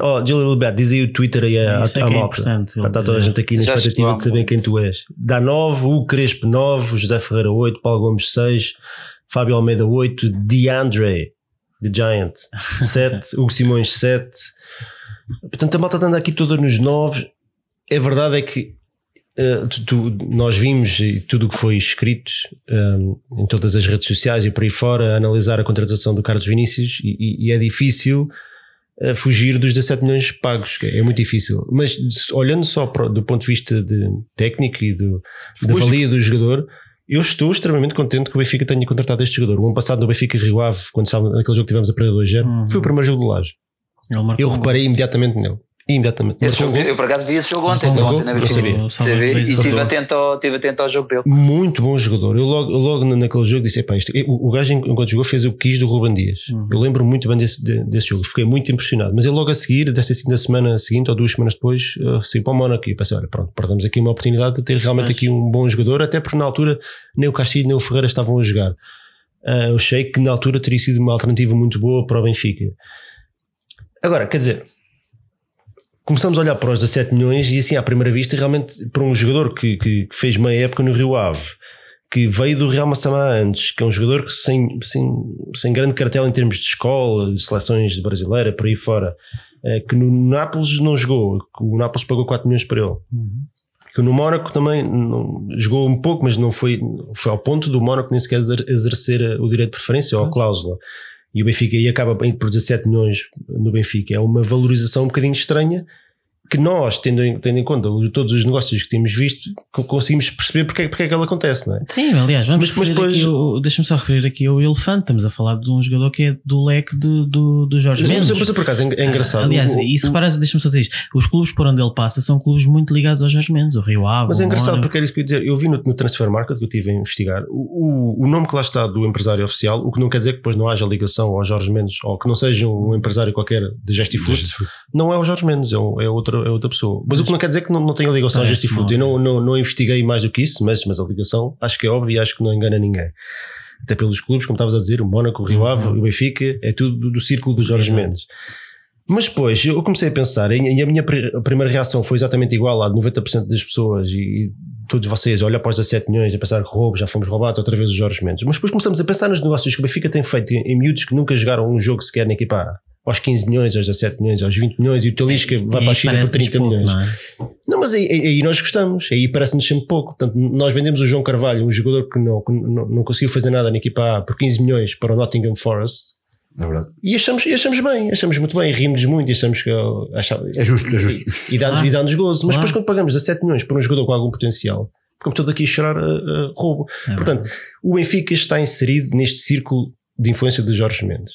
Oh, Julie Bat, diz aí o Twitter aí a, Isso é é malta. Está toda a gente aqui na expectativa de saber quem tu és. Dá 9, o Crespo 9, José Ferreira 8, Paulo Gomes 6, Fábio Almeida 8, DeAndre, The Giant 7, Hugo Simões 7. Portanto, a malta está aqui toda nos 9. A verdade é que uh, tu, tu, nós vimos tudo o que foi escrito um, em todas as redes sociais e por aí fora, analisar a contratação do Carlos Vinícius e, e é difícil a fugir dos 17 milhões pagos, que é muito difícil. Mas olhando só do ponto de vista de técnico e do, da valia do jogador, eu estou extremamente contente que o Benfica tenha contratado este jogador. O ano passado no Benfica Rio Ave, quando estava naquele jogo que tivemos a perder 2-0, uhum. foi o primeiro jogo do Laje. Eu reparei imediatamente nele imediatamente. Jogo, eu por acaso vi esse jogo ontem, ontem, ontem na TV, e estive atento, ao, estive atento ao jogo dele. Muito bom jogador. Eu logo, logo naquele jogo disse: isto, o, o gajo enquanto jogou fez o que quis do Ruben Dias. Uhum. Eu lembro muito bem desse, desse jogo, fiquei muito impressionado. Mas ele logo a seguir, desta assim, da semana seguinte ou duas semanas depois, uh, saiu para o Mónaco e pensei: olha, pronto, perdemos aqui uma oportunidade de ter realmente Mas... aqui um bom jogador, até porque na altura nem o Castilho nem o Ferreira estavam a jogar. Uh, eu achei que na altura teria sido uma alternativa muito boa para o Benfica. Agora, quer dizer, começamos a olhar para os 17 milhões e assim à primeira vista realmente para um jogador que, que, que fez meia época no Rio Ave que veio do Real Massamá antes, que é um jogador que sem, sem, sem grande cartel em termos de escola, de seleções de brasileira, por aí fora, é, que no Nápoles não jogou, que o Nápoles pagou 4 milhões para ele. Uhum. Que no Mónaco também não, jogou um pouco, mas não foi, foi ao ponto do Mónaco nem sequer exercer o direito de preferência ou a cláusula. E o Benfica aí acaba por 17 milhões no Benfica. É uma valorização um bocadinho estranha que nós, tendo em, tendo em conta todos os negócios que temos visto, conseguimos perceber porque, é, porque é que ela acontece, não é? Sim, aliás, vamos mas, mas depois... deixa-me só referir aqui o Elefante, estamos a falar de um jogador que é do leque de, do, do Jorge mas, Mendes. Mas, por acaso é, é engraçado. aliás, o, isso repara, deixa-me só dizer isto, os clubes por onde ele passa são clubes muito ligados ao Jorge Mendes, o Rio Ave. Mas é engraçado porque era isso que eu ia dizer, eu vi no, no Transfer Market que eu tive a investigar, o, o, o nome que lá está do empresário oficial, o que não quer dizer que depois não haja ligação ao Jorge Mendes, ou que não seja um empresário qualquer de Gestifoot, não é o Jorge Mendes, é, é, outra, é outra pessoa. Mas mas o que não quer dizer que não, não tenha ligação a Justifood. Eu não, não, não investiguei mais do que isso, mas, mas a ligação acho que é óbvia e acho que não engana ninguém. Até pelos clubes, como estavas a dizer, o Mónaco, o Rio Ave, uhum. o Benfica, é tudo do, do círculo dos Jorge Exato. Mendes. Mas depois eu comecei a pensar, e a minha primeira reação foi exatamente igual a de 90% das pessoas e todos vocês, olhar para os 17 milhões, a pensar que roubo, já fomos roubados outra vez os Jorge Mendes. Mas depois começamos a pensar nos negócios que o Benfica tem feito em, miúdos que nunca jogaram um jogo sequer na equipa aos 15 milhões, aos 17 milhões, aos 20 milhões e o Talisca vai para a China por 30 milhões. Não, é? não mas aí, aí, nós gostamos, aí parece-nos sempre pouco. Portanto, nós vendemos o João Carvalho, um jogador que não, que não, não conseguiu fazer nada na equipa A por 15 milhões para o Nottingham Forest. É verdade. E achamos, e achamos bem, achamos muito bem, rimos muito e achamos que achamos, é justo, é justo. E, e dá-nos ah, dá gozo. Mas depois, quando pagamos 17 milhões por um jogador com algum potencial, ficamos todos aqui a chorar uh, uh, roubo. É Portanto, o Benfica está inserido neste círculo de influência de Jorge Mendes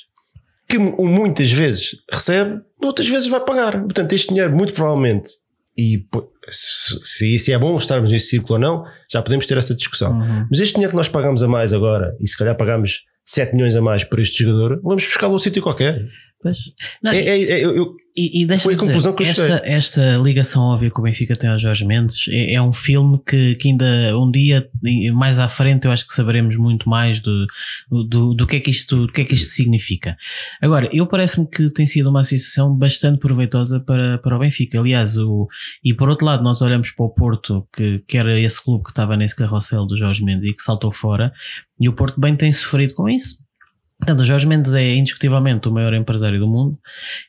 que muitas vezes recebe, outras vezes vai pagar. Portanto, este dinheiro, muito provavelmente, e se, se é bom estarmos nesse círculo ou não, já podemos ter essa discussão. Uhum. Mas este dinheiro que nós pagamos a mais agora, e se calhar pagamos 7 milhões a mais por este jogador, vamos buscá-lo a um sítio qualquer. Não, é, é, é, eu, e, e Foi a conclusão que eu esta, esta ligação óbvia que o Benfica tem ao Jorge Mendes é, é, um filme que, que ainda um dia, mais à frente, eu acho que saberemos muito mais do, do, do, que, é que isto, do que é que isto significa. Agora, eu parece-me que tem sido uma associação bastante proveitosa para, para o Benfica. Aliás, o, e por outro lado, nós olhamos para o Porto, que, que era esse clube que estava nesse carrossel do Jorge Mendes e que saltou fora, e o Porto bem tem sofrido com isso Portanto, o Jorge Mendes é indiscutivelmente o maior empresário do mundo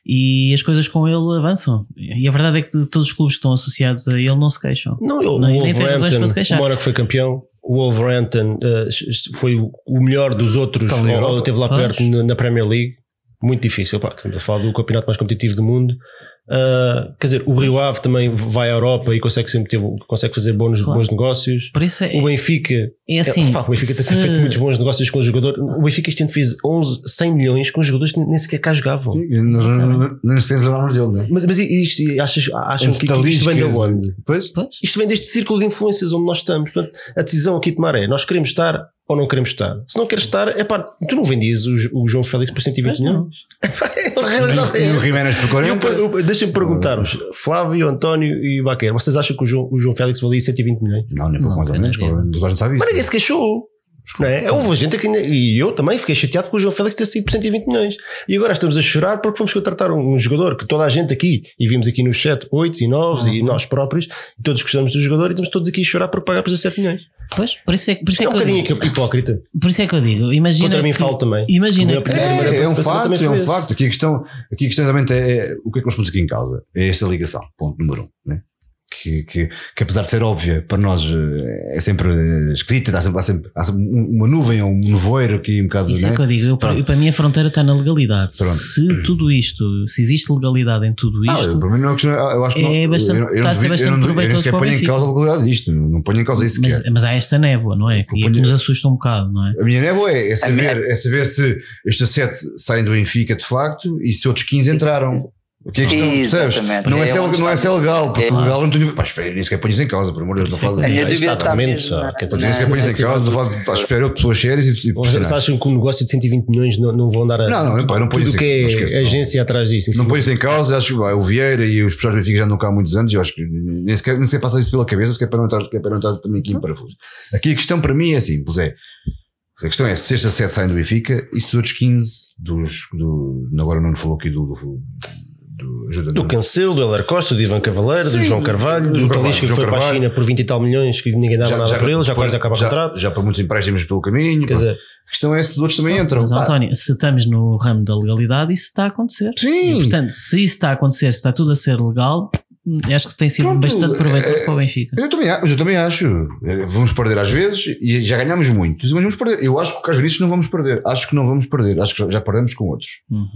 e as coisas com ele avançam. E a verdade é que todos os clubes que estão associados a ele não se queixam. Não, o não, Wolverhampton, o Mónaco foi campeão, o Wolverhampton uh, foi o melhor dos outros, ou, esteve lá perto na, na Premier League. Muito difícil, pá, estamos a falar do campeonato mais competitivo do mundo. Uh, quer dizer, o Rio Ave também vai à Europa e consegue sempre ter, consegue fazer bons, claro. bons negócios. Por isso é, o Benfica, é assim, é, pá, o Benfica se... tem feito muitos bons negócios com o jogador. O Benfica este ano fez 11, 100 milhões com jogadores que nem sequer cá jogavam. Nem sequer dele, não é? Mas, mas isto, achas, acham que, que isto vem de onde? Pois? Isto vem deste círculo de influências onde nós estamos. Portanto, a decisão aqui de Maré, nós queremos estar ou não queremos estar. Se não queres estar, é pá, tu não vendias o, o João Félix por 120 milhões. É E o. Jiménez por 40. Eu- eu- Deixa-me perguntar-vos, Flávio, António e Baquer, vocês acham que o João, o João Félix valia 120 milhões? Não, nem pouco mais ou menos. Toda a gente sabe isso. Mas ninguém se queixou. Não é? Houve gente que ainda, e eu também fiquei chateado com o João Félix ter saído por 120 milhões. E agora estamos a chorar porque vamos contratar um, um jogador que toda a gente aqui, e vimos aqui no chat 8 e 9 e nós próprios, e todos gostamos do jogador e estamos todos aqui a chorar por pagar por 17 milhões. Pois, por isso é, por isso É é um que eu bocadinho digo, hipócrita. por isso é que eu digo, imagina Contra mim que- falo também. Imagina primeira É, é um facto, também é um facto. Aqui a questão, aqui a questão realmente é o que é que nós pomos aqui em causa? É esta ligação, ponto número um. Né? Que, que, que apesar de ser óbvia, para nós eh, é sempre esquisita, há sempre, há sempre, há sempre uma nuvem ou um nevoeiro aqui um bocado. Isso é né? que eu digo, eu, para, para mim a fronteira está na legalidade. Pronto. Se tudo isto, se existe legalidade em tudo Ah, isto, eu, para mim não é questão, eu acho que É não, bastante- eu, eu está não a ser duvido- eu bastante não duvido- eu nem proveitoso sequer ponho em causa a legalidade disto, não ponho em causa isso mas, mas há esta névoa, não é? Que, ponho- que nos assusta um bocado, não é? A minha névoa é, é, saber, é saber se estes sete saem do Benfica de facto e se outros 15 entraram. O que é que estão, percebes? Não é, É se é, onde não é está. se é legal, porque É. o legal não tenho. Pá, espera, nem sequer ponho isso em causa, por amor de Deus, não falo. Dúvida está está Não dizer, tenho sequer isso em causa, mas- estou a falar de- pá, espero de pessoas sérias e, Vocês acham que um negócio de 120 milhões não, não vão dar a, Não, não, pá, não ponho tudo isso o que em- não é não. agência atrás disso? em Não isso em causa, acho que o Vieira e os professores do Benfica já andam cá há muitos anos e eu acho que nem sequer, nem sequer passa isso pela cabeça, que é para não estar, que é para não estar também aqui em parafuso. Aqui a questão para mim é simples: é. A questão é se estes 7 saem do Benfica e se os outros 15 dos. Do, agora não falou aqui do. do, do, Do Cancelo, do Heller Costa, do Ivan Cavaleiro, do Sim, João Carvalho, do do João que Carvalho, foi João para a Carvalho. China por 20 e tal milhões que ninguém dava nada por ele, já quase acaba o já, contrato. já para muitos empréstimos pelo caminho. Quer dizer, a questão é se os outros também entram. Mas Pá, António, se estamos no ramo da legalidade, isso está a acontecer. Sim. E, portanto, se isso está a acontecer, se está tudo a ser legal, acho que tem sido Pronto, bastante proveitoso é- para o Benfica. Eu também, acho- eu também acho. Eh, Vamos perder às vezes e já ganhamos muito. Mas vamos perder. Eu acho que às vezes não vamos perder. Acho que não vamos perder. Acho que já- já perdemos com outros. Uhum.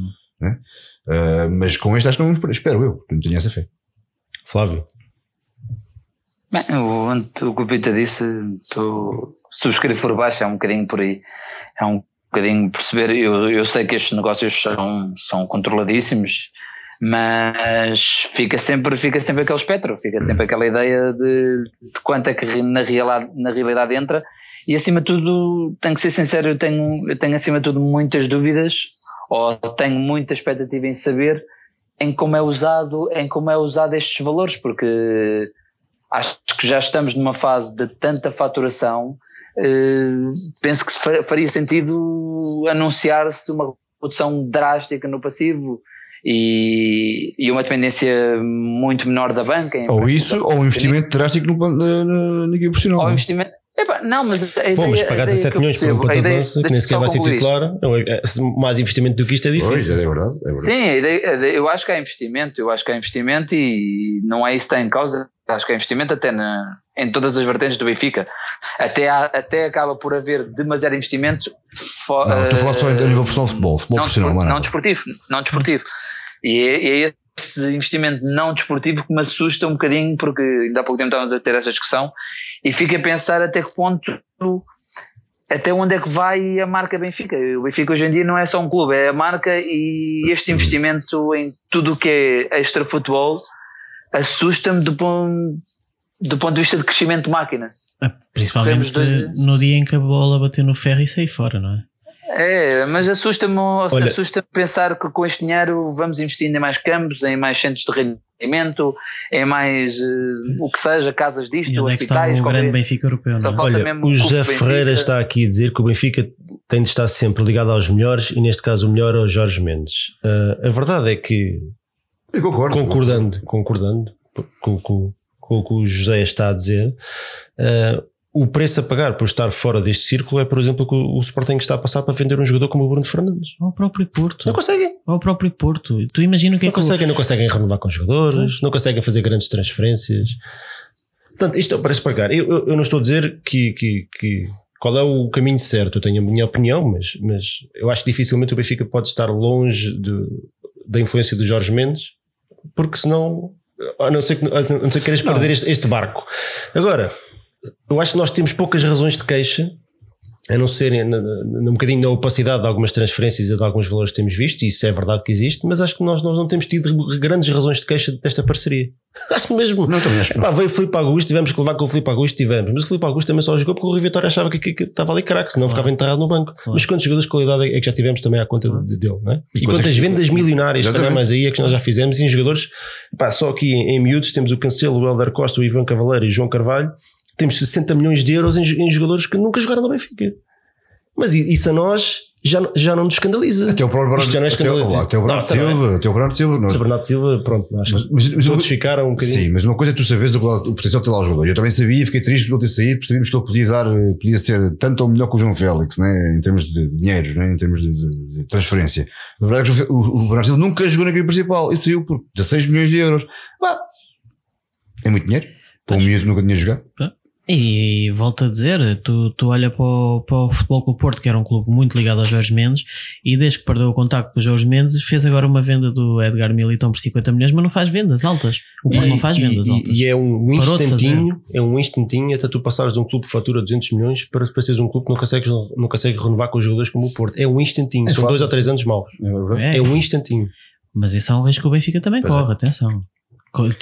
Eh, mas com este acho que não vamos perder. Espero eu. Eu não tenho essa fé. Flávio. Bem, o, o que o Pita disse, tu, subscrevo por baixo, é um bocadinho por aí. É um bocadinho perceber. Eu, eu sei que estes negócios são, são controladíssimos, mas fica sempre, fica sempre aquele espectro, fica sempre aquela ideia de, de quanto é que na realidade, na realidade entra. E acima de tudo, tenho que ser sincero, eu tenho, eu tenho acima de tudo muitas dúvidas, ou tenho muita expectativa em saber em como é usado, em como é usado estes valores, porque acho que já estamos numa fase de tanta faturação, eh, penso que faria sentido anunciar-se uma redução drástica no passivo e, e uma dependência muito menor da banca. Ou isso, ou um investimento drástico no, na, na, na equipe profissional. Ou é? investimento. Epá, não, mas a ideia, Bom, mas a pagar ideia 17 que eu milhões por um a lança, que nem sequer vai ser titular, é- mais investimento do que isto é Pois, difícil. é verdade. É verdade. Sim, a a eu acho que há investimento, eu acho que há investimento e não é isso que está em causa, acho que há investimento até na, em todas as vertentes do Benfica. Até, há- até acaba por haver demasiado investimento. fo- Não, estou a falar só a eh, nível profissional de futebol. Futebol não, profissional, não, é não desportivo, não desportivo. E é, é esse investimento não desportivo que me assusta um bocadinho, porque ainda há pouco tempo estávamos a ter esta discussão, e fico a pensar até que ponto, até onde é que vai a marca Benfica. O Benfica hoje em dia não é só um clube, é a marca e este investimento em tudo o que é extra futebol assusta-me do ponto, do ponto de vista de crescimento de máquina. Ah, Principalmente dois- no dia em que a bola bateu no ferro e saí fora, não é? É, mas assusta-me assusta pensar que com este dinheiro vamos investindo em mais campos, em mais centros de rendimento, em mais eh, o que seja, casas disto, E onde é que está hospitais. o grande qualquer- Benfica europeu, não é? falta Olha, mesmo o José Ferreira está aqui a dizer que o Benfica tem de estar sempre ligado aos melhores e neste caso o melhor é o Jorge Mendes. Ah, a verdade é que, Eu concordo. concordando, concordando com, o que o José está a dizer, ah, o preço a pagar por estar fora deste círculo é, por exemplo, que o, o Sporting está a passar para vender um jogador como o Bruno Fernandes. Ao próprio Porto. Não conseguem. Ao próprio Porto. Tu imagina o que é Não que o- conseguem, não conseguem renovar com os jogadores, não conseguem fazer grandes transferências. Portanto, isto parece pagar. Eu, eu, eu não estou a dizer que, que, que- qual é o caminho certo, eu tenho a minha opinião, mas, mas eu acho que dificilmente o Benfica pode estar longe de- da influência do Jorge Mendes, porque senão, a não ser que, a não ser que queiras perder este, este barco. Agora, eu acho que nós temos poucas razões de queixa a não ser um bocadinho na opacidade de algumas transferências e de alguns valores que temos visto, e isso é verdade que existe, mas acho que nós, nós não temos tido grandes razões de queixa desta parceria. Acho mesmo. Não, também acho veio o Filipe Augusto, tivemos que levar com o Filipe Augusto, tivemos, mas o Filipe Augusto também só jogou porque o Rui Vitória achava que, que, que estava ali craque, senão claro. ficava enterrado no banco. Mas quantos jogadores de qualidade é que já tivemos também à conta claro. dele, não é? E, e quantas vendas milionárias, calhar mais aí, é que nós já fizemos, e em jogadores, só aqui em, em miúdos temos o Cancelo, o Helder Costa, o Ivan Cavaleiro e o João Carvalho, temos 60 milhões de euros em, em jogadores que nunca jogaram no Benfica. Mas isso a nós já, já não nos escandaliza. Até o próprio Bernardo, já não é escandaliza. Até, até o Bernardo Silva, até o Bernardo Silva. Nós, o Bernardo Silva, pronto, acho mas, mas, todos ficaram um bocadinho. Sim, mas uma coisa é tu saberes o, o potencial de ter lá o jogador. Eu também sabia, fiquei triste por ele ter saído, percebemos que ele podia dar, podia ser tanto ou melhor que o João Félix, né? em termos de dinheiro, né? em termos de, de, de transferência. Na verdade, o, o Bernardo Silva nunca jogou na equipe principal e saiu por 16 milhões de euros. Bah, é muito dinheiro. Para um miúdo nunca tinha jogado. E volto a dizer, tu, tu olha para o, para o Futebol Clube Porto, que era um clube muito ligado ao Jorge Mendes, e desde que perdeu o contacto com o Jorge Mendes, fez agora uma venda do Edgar Militão por 50 milhões, mas não faz vendas altas. O Porto não faz vendas e, altas. E é um instantinho, é um instantinho até tu passares de um clube que fatura 200 milhões para, para seres um clube que não consegue, não consegue renovar com os jogadores como o Porto. É um instantinho, é são fácil. dois ou três anos maus. É, é um instantinho. Mas isso é um risco que o Benfica também pois corre, é. atenção.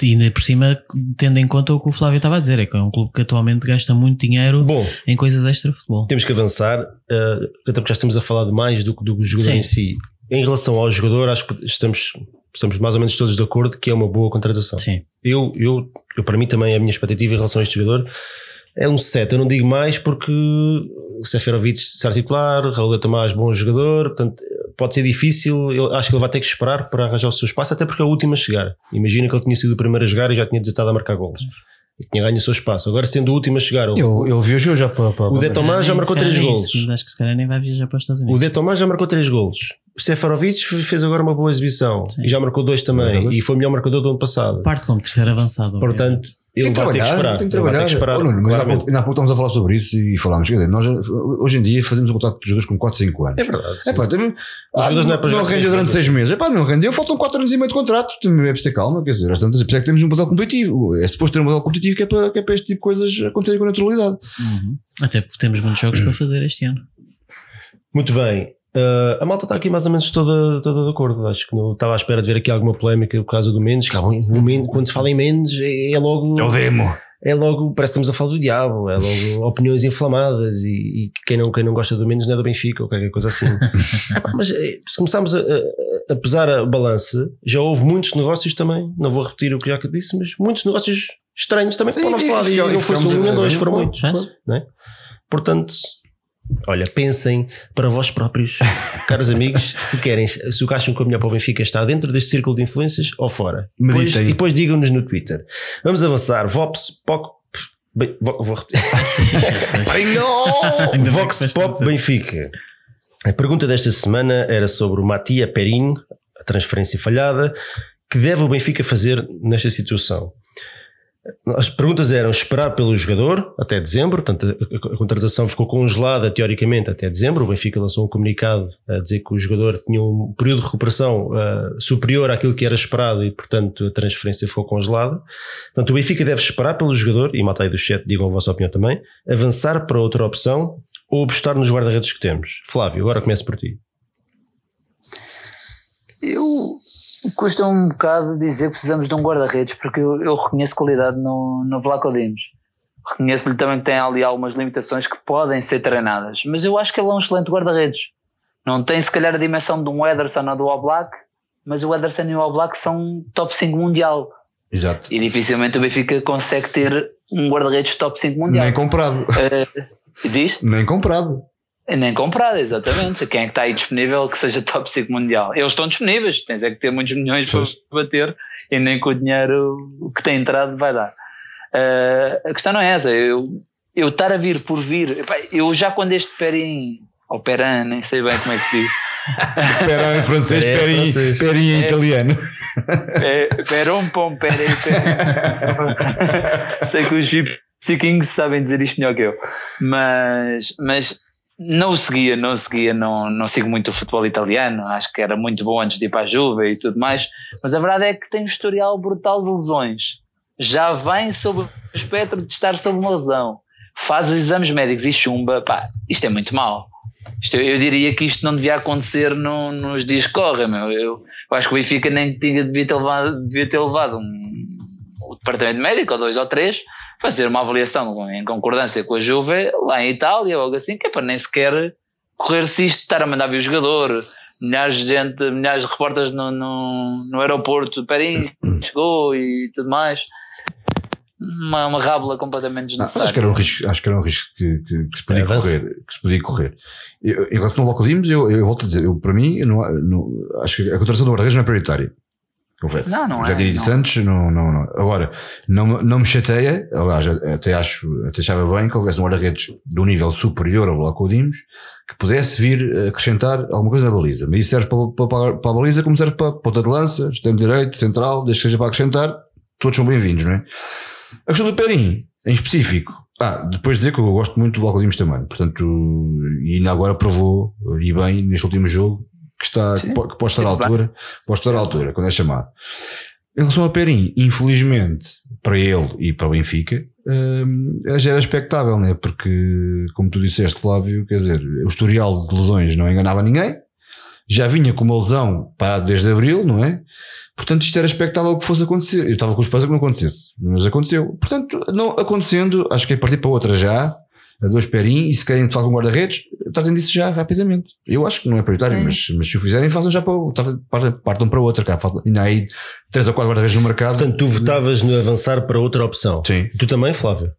E ainda por cima, tendo em conta o que o Flávio estava a dizer, é que é um clube que atualmente gasta muito dinheiro Bom, em coisas extra futebol. Temos que avançar, uh, até porque já estamos a falar de mais do que do jogador Sim. em si. Em relação ao jogador, acho que estamos, estamos mais ou menos todos de acordo que é uma boa contratação. Sim. Eu, eu, eu, para mim, também a minha expectativa em relação a este jogador é um set. Eu não digo mais porque o Seferovic será titular, Raul de Tomás, bom jogador, portanto pode ser difícil. Eu acho que ele vai ter que esperar para arranjar o seu espaço, até porque é o último a chegar. Imagina que ele tinha sido o primeiro a jogar e já tinha desatado a marcar golos. E tinha ganho o seu espaço. Agora, sendo o último a chegar, ele, ele viajou já para. para o De Tomás já marcou 3 golos. Acho que se calhar nem vai viajar para os Estados Unidos. O De Tomás já marcou 3 golos. O Sefarovic fez agora uma boa exibição Sim. e já marcou dois também. E foi o melhor marcador do ano passado. Parte como terceiro avançado. Portanto, ele vai ter que esperar. Tem que trabalhar. Ter que esperar, oh, não, mas ainda há pouco estamos a falar sobre isso e falámos. Quer dizer, nós hoje em dia fazemos um contrato de jogadores com 4, 5 anos. É verdade. É, pá, tem, Os jogadores não é para Não rendeu durante 6 meses. É pá, não rendeu, faltam 4 anos e meio de contrato. Também é preciso ter calma. Quer dizer, às tantas, apesar que temos um modelo competitivo. É suposto ter um modelo competitivo que é para, que é para este tipo de coisas acontecerem com naturalidade. Uhum. Até porque temos muitos jogos para fazer este ano. Muito bem. Uh, a malta está aqui mais ou menos toda, toda de acordo. Acho que não estava à espera de ver aqui alguma polémica por causa do Mendes. Quando se fala em Mendes, é, é logo. É o demo é logo, parece que estamos a falar do diabo, é logo opiniões inflamadas e, e, quem, não, quem não gosta do menos não é do Benfica ou qualquer coisa assim. Mas eh, se começarmos a, a, a, pesar a balança, já houve muitos negócios também, não vou repetir o que já disse, mas muitos negócios estranhos também para o nosso lado. E, e não foi só um nem dois, foram muitos. Não é? Portanto, Olha, pensem para vós próprios, caros amigos, se querem, se o que acham que o melhor para o Benfica está dentro deste círculo de influências ou fora. Depois, e depois digam-nos no Twitter. Vamos avançar. Vox, POC. Bem, vou, vou repetir. Vox Pop Benfica. A pergunta desta semana era sobre o Matia Perin, a transferência falhada. Que deve o Benfica fazer nesta situação? As perguntas eram esperar pelo jogador até dezembro, portanto a, contratação ficou congelada teoricamente até dezembro. O Benfica lançou um comunicado a dizer que o jogador tinha um período de recuperação uh, superior àquilo que era esperado e, portanto, a transferência ficou congelada. Portanto, o Benfica deve esperar pelo jogador, e malta aí do chat, digam a vossa opinião também, avançar para outra opção ou apostar nos guarda-redes que temos. Flávio, agora começo por ti. Eu Custa um bocado dizer que precisamos de um guarda-redes, porque eu, eu, reconheço qualidade no, no Vlaco Dimos. Reconheço-lhe também que tem ali algumas limitações que podem ser treinadas, mas eu acho que ele é um excelente guarda-redes. Não tem se calhar a dimensão de um Ederson ou do Oblak, mas o Ederson e o Oblak são top 5 mundial. Exato. E dificilmente o Benfica consegue ter um guarda-redes top 5 mundial. Nem comprado. Uh, diz? Nem comprado. Nem comprado, exatamente. Quem é que está aí disponível que seja top 5 mundial? Eles estão disponíveis, tens é que ter muitos milhões para bater e nem com o dinheiro que tem entrado vai dar. Uh, a questão não é essa. Eu, eu estar a vir por vir, eu já quando este Perin, ou Peran, nem sei bem como é que se diz. Peran em francês, é, Perin, francês. Perin em é, italiano. É, peron, pom, Perin. sei que os Kings sabem dizer isto melhor que eu. Mas, mas não o seguia, não o seguia, não, não sigo muito o futebol italiano, acho que era muito bom antes de ir para a Juve e tudo mais, mas a verdade é que tem um historial brutal de lesões. Já vem sob o espectro de estar sob uma lesão. faz os exames médicos e chumba, pá, isto é muito mau. Isto, eu diria que isto não devia acontecer no, nos dias que correm, meu. Eu, eu, acho que o Benfica nem tinha, devia ter levado, devia ter levado um, o departamento médico, ou dois ou três, fazer uma avaliação em concordância com a Juve lá em Itália, ou algo assim, que é para nem sequer correr-se isto, estar a mandar vir o jogador, milhares de gente, milhares de repórteres no, no, no aeroporto, Perim, chegou e tudo mais. Uma, uma rábula completamente desnecessária. acho que era um risco, acho que era um risco que, que, que se podia é, correr, que se podia correr. Eu, em relação ao Locodimos, eu, eu volto a dizer, eu, para mim, eu não, não, acho que a contratação do guarda-redes não é prioritária. Confesso. Não, não Já é, disse antes, não, não, não. Agora, não, não me chateia, aliás, até acho, até achava bem que houvesse um guarda-redes de um nível superior ao Lacodimos que pudesse vir acrescentar alguma coisa na baliza. Mas isso serve para, para, para a baliza como serve para ponta de lança, extremo direito, central, desde que seja para acrescentar, todos são bem-vindos, não é? A questão do Perim, em específico, ah, depois de dizer que eu gosto muito do Lacodimos também, portanto, e ainda agora provou, e bem, neste último jogo, que, está, que pode estar à altura, pode estar à altura, quando é chamado. Em relação ao Perim, infelizmente, para ele e para o Benfica, hum, já era expectável, né? porque, como tu disseste, Flávio, quer dizer, o historial de lesões não enganava ninguém, já vinha com uma lesão parado desde abril, não é? Portanto, isto era expectável que fosse acontecer. Eu estava com os pés a que não acontecesse, mas aconteceu. Portanto, não acontecendo, acho que é partir para outra já, a dois perim, e se querem de facto um guarda-redes, tratem disso já rapidamente. Eu acho que não é prioritário, é. Mas, mas se o fizerem, façam já para, partam para outra, cá. Ainda há aí três ou quatro guarda-redes no mercado. Portanto, tu votavas no avançar para outra opção. Sim. Tu também, Flávio?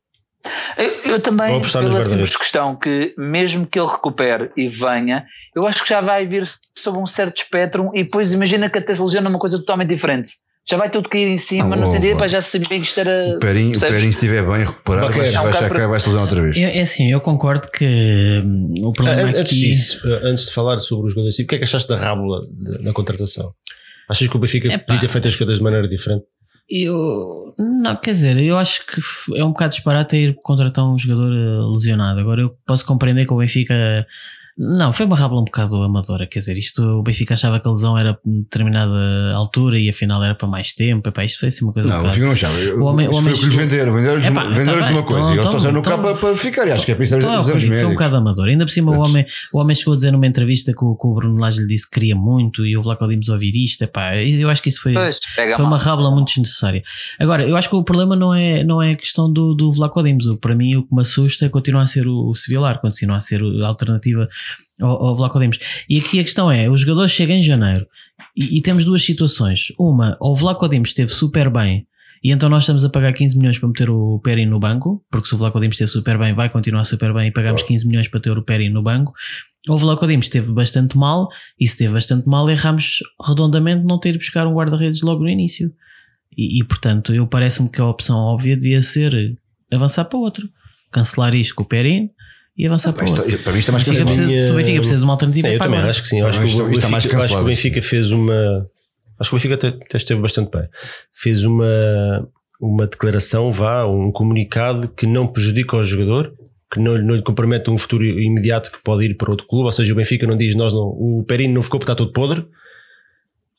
Eu, eu também, pela simples questão que, mesmo que ele recupere e venha, eu acho que já vai vir sob um certo espectro e depois imagina que até se lesiona uma coisa totalmente diferente já vai tudo cair em cima, ah, não sei para já sabia que isto era. O Perim, o Perim, se estiver bem recuperado, vai, vai, vai, vai, vai se lesão outra vez. É, é assim, eu concordo que hum, o problema antes aqui... disso, antes de falar sobre os jogadores, o que é que achaste da rábula na contratação? Achas que o Benfica Epá. podia ter feito as coisas de maneira diferente? Eu não, quer dizer, eu acho que é um bocado disparate ir contratar um jogador eh, lesionado. Agora eu posso compreender que o Benfica não, foi uma rábula um bocado amadora, quer dizer, isto o Benfica achava que a lesão era determinada altura e afinal era para mais tempo, epá, isto foi assim uma coisa Não, um o Benfica não achava, o homem, o homem foi o que lhes venderam, venderam-lhes uma, venderam tá uma coisa então, e eles estão no campo para ficar e acho que é para isso então, exames médicos. Foi um bocado amador, ainda por cima o homem, o homem chegou a dizer numa entrevista que o, que o Bruno Lage lhe disse que queria muito e o Vlaco Dimos ouvir isto, epá, eu acho que isso foi, pois, foi uma rábula muito desnecessária. Agora, eu acho que o problema não é, não é a questão do, do Vlaco Dimos, para mim o que me assusta é continuar a ser o, o Civilar, continua a ser a alternativa ao, ao Vlaco. E aqui a questão é: o jogador chega em janeiro e, e temos duas situações. Uma, o Vlaco Dimos esteve super bem e então nós estamos a pagar 15 milhões para meter o Perin no banco, porque se o Vlaco Dimos esteve super bem, vai continuar super bem e pagamos 15 milhões para ter o Perin no banco. O Vlaco Dimos esteve bastante mal e se esteve bastante mal, erramos redondamente não ter buscar um guarda-redes logo no início. E, e portanto, eu parece-me que a opção óbvia devia ser avançar para outro. Cancelar isto com o Perin e avançar para outro. Para mim está mais cancelado. Precisa, se o Benfica precisa de uma alternativa, é, eu também acho que sim. Eu acho que, o, Benfica, acho que o Benfica fez uma. Acho que o Benfica até, até esteve bastante bem. Fez uma, uma declaração, vá, um comunicado que não prejudica o jogador, que não, não lhe compromete um futuro imediato que pode ir para outro clube. Ou seja, o Benfica não diz, nós não, o Perino não ficou porque está todo podre é,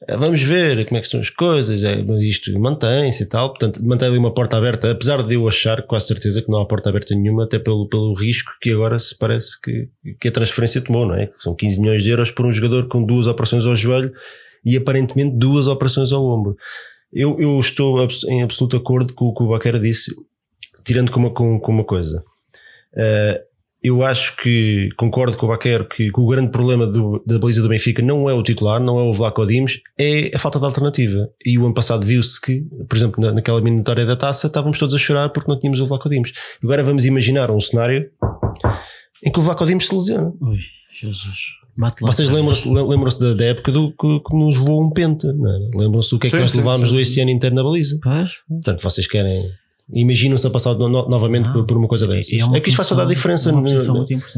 vamos ver como é que estão as coisas, é, isto mantém-se e tal, portanto mantém ali uma porta aberta, apesar de eu achar com a certeza que não há porta aberta nenhuma, até pelo, pelo risco que agora se parece que, que a transferência tomou, não é? São 15 milhões de euros por um jogador com duas operações ao joelho e aparentemente duas operações ao ombro. Eu, eu estou em absoluto acordo com o que o Baquera disse, tirando com uma, com, com uma coisa. Uh, eu acho que concordo com o Baquer que, que, o grande problema do, da baliza do Benfica não é o titular, não é o Vlaco Dimos, é a falta de alternativa. E o ano passado viu-se que, por exemplo, na, naquela miniatória da taça, estávamos todos a chorar porque não tínhamos o Vlaco Dimos. Agora vamos imaginar um cenário em que o Vlaco Dimos se lesiona. Ui, Jesus. Vocês lembram-se lembram da, da, época do que, que, nos voou um pente, é? lembram-se do que é que sim, nós levámos sim, sim. do este ano inteiro na baliza? Pois. Portanto, vocês querem Imaginam-se a passar no, novamente ah, por, por, uma coisa dessas. É, é que isto faz toda a diferença no,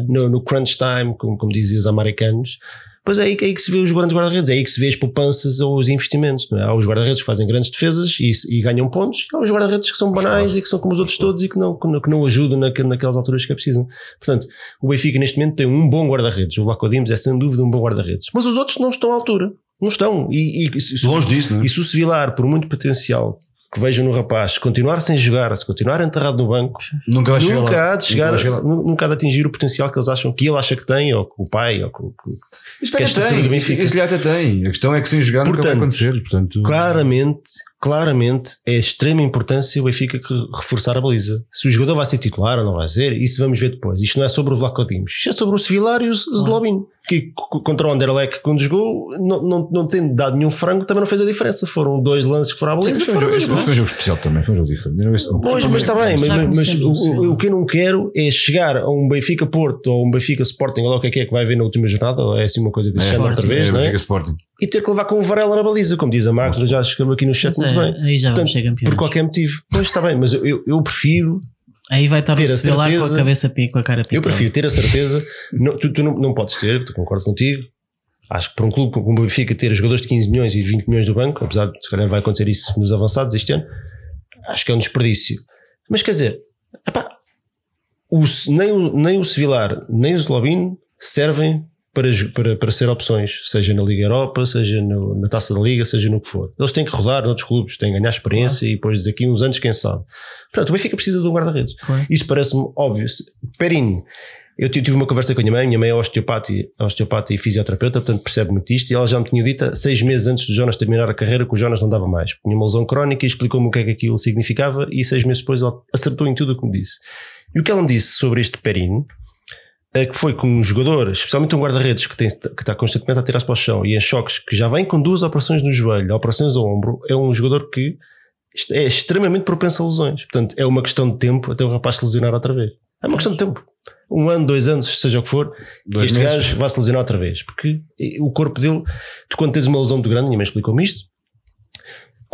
no, no, crunch time, como, como diziam os americanos. Pois é aí, é aí que se vê os grandes guarda-redes, é aí que se vê as poupanças ou os investimentos. É? Há os guarda-redes que fazem grandes defesas e, e ganham pontos, e há os guarda-redes que são banais e que são como os outros todos e que não, que não ajudam na, naquelas alturas que é precisam. Portanto, o Benfica neste momento tem um bom guarda-redes. O Vlaco Dimos é sem dúvida um bom guarda-redes. Mas os outros não estão à altura. Não estão. E, e, Longe disso, não é? E se o Sevilar, por muito potencial que vejam no rapaz, continuar sem jogar, se continuar enterrado no banco, Nunca vai chegar nunca lá. há de chegar, Nunca chegar nunca há de atingir o potencial que eles acham que ele acha que tem, ou que o pai, ou que, o- que- Isto que esta estrutura do tem. Benfica. Isso lhe até tem. A questão é que sem jogar nunca vai Portanto, acontecer. Portanto, claramente, claramente é de extrema importância o Benfica que reforçar a baliza. Se o jogador vai ser titular ou não vai ser, isso vamos ver depois. Isto não é sobre o Vlaco Dimos, isto é sobre o Sevilar e o Zlobin, que contra o Anderlecht quando jogou, não, não, não tendo dado nenhum frango, também não fez a diferença. Foram dois lances que foram à Sim, baliza. mas foi, um jogo, dois foi um jogo especial também. Foi um jogo diferente. Não, esse não- Pois, mas está bem, mas, mas- o, o- que eu não quero é chegar a um Benfica Porto ou um Benfica Sporting, ou lá o que é que é vai ver na última jornada, ou é assim uma coisa desse É, outra vez, é, não é? Benfica Sporting. E ter que levar com o Varela na baliza, como diz a Marcos, já escreveu aqui no chat muito é, bem. Aí já vamos Portanto, ser campeões. por qualquer motivo. Pois está bem, mas eu, eu, eu prefiro, Aí vai estar ter o a Sevilar com a cabeça com a cara eu prefiro ter a certeza, não, tu, tu não, não podes ter, tu concordo contigo. Acho que para um clube como o Benfica ter jogadores de 15 milhões e 20 milhões do banco, apesar de se calhar vai acontecer isso nos avançados este ano, acho que é um desperdício. Mas quer dizer, epá, o, nem, o, nem o Sevilar nem o Slobin servem para, para, para ser opções, seja na Liga Europa, seja no- na Taça da Liga, seja no que for. Eles têm que rodar noutros clubes, têm que ganhar experiência e depois daqui uns anos, quem sabe. Portanto, o Benfica precisa de um guarda-redes. Isso parece-me óbvio. Se- Perin, eu tive uma conversa com a minha mãe, minha mãe é osteopata, e- osteopata e fisioterapeuta, portanto percebe muito isto, e ela já me tinha dito seis meses antes do Jonas terminar a carreira que o Jonas não dava mais. Tinha uma lesão crónica e explicou-me o que é que aquilo significava, e seis meses depois ela acertou em tudo o que me disse. E o que ela me disse sobre este Perin é que foi com um jogador, especialmente um guarda-redes que, tem, que está constantemente a tirar-se para o chão e em choques, que já vem com duas operações no joelho, operações ao ombro, é um jogador que é extremamente propenso a lesões. Portanto, é uma questão de tempo até o rapaz se lesionar outra vez. É uma questão de tempo. Um ano, dois anos, seja o que for, Dois este meses. gajo vai se lesionar outra vez. Porque o corpo dele, tu quando tens uma lesão muito grande, minha mãe explicou-me isto,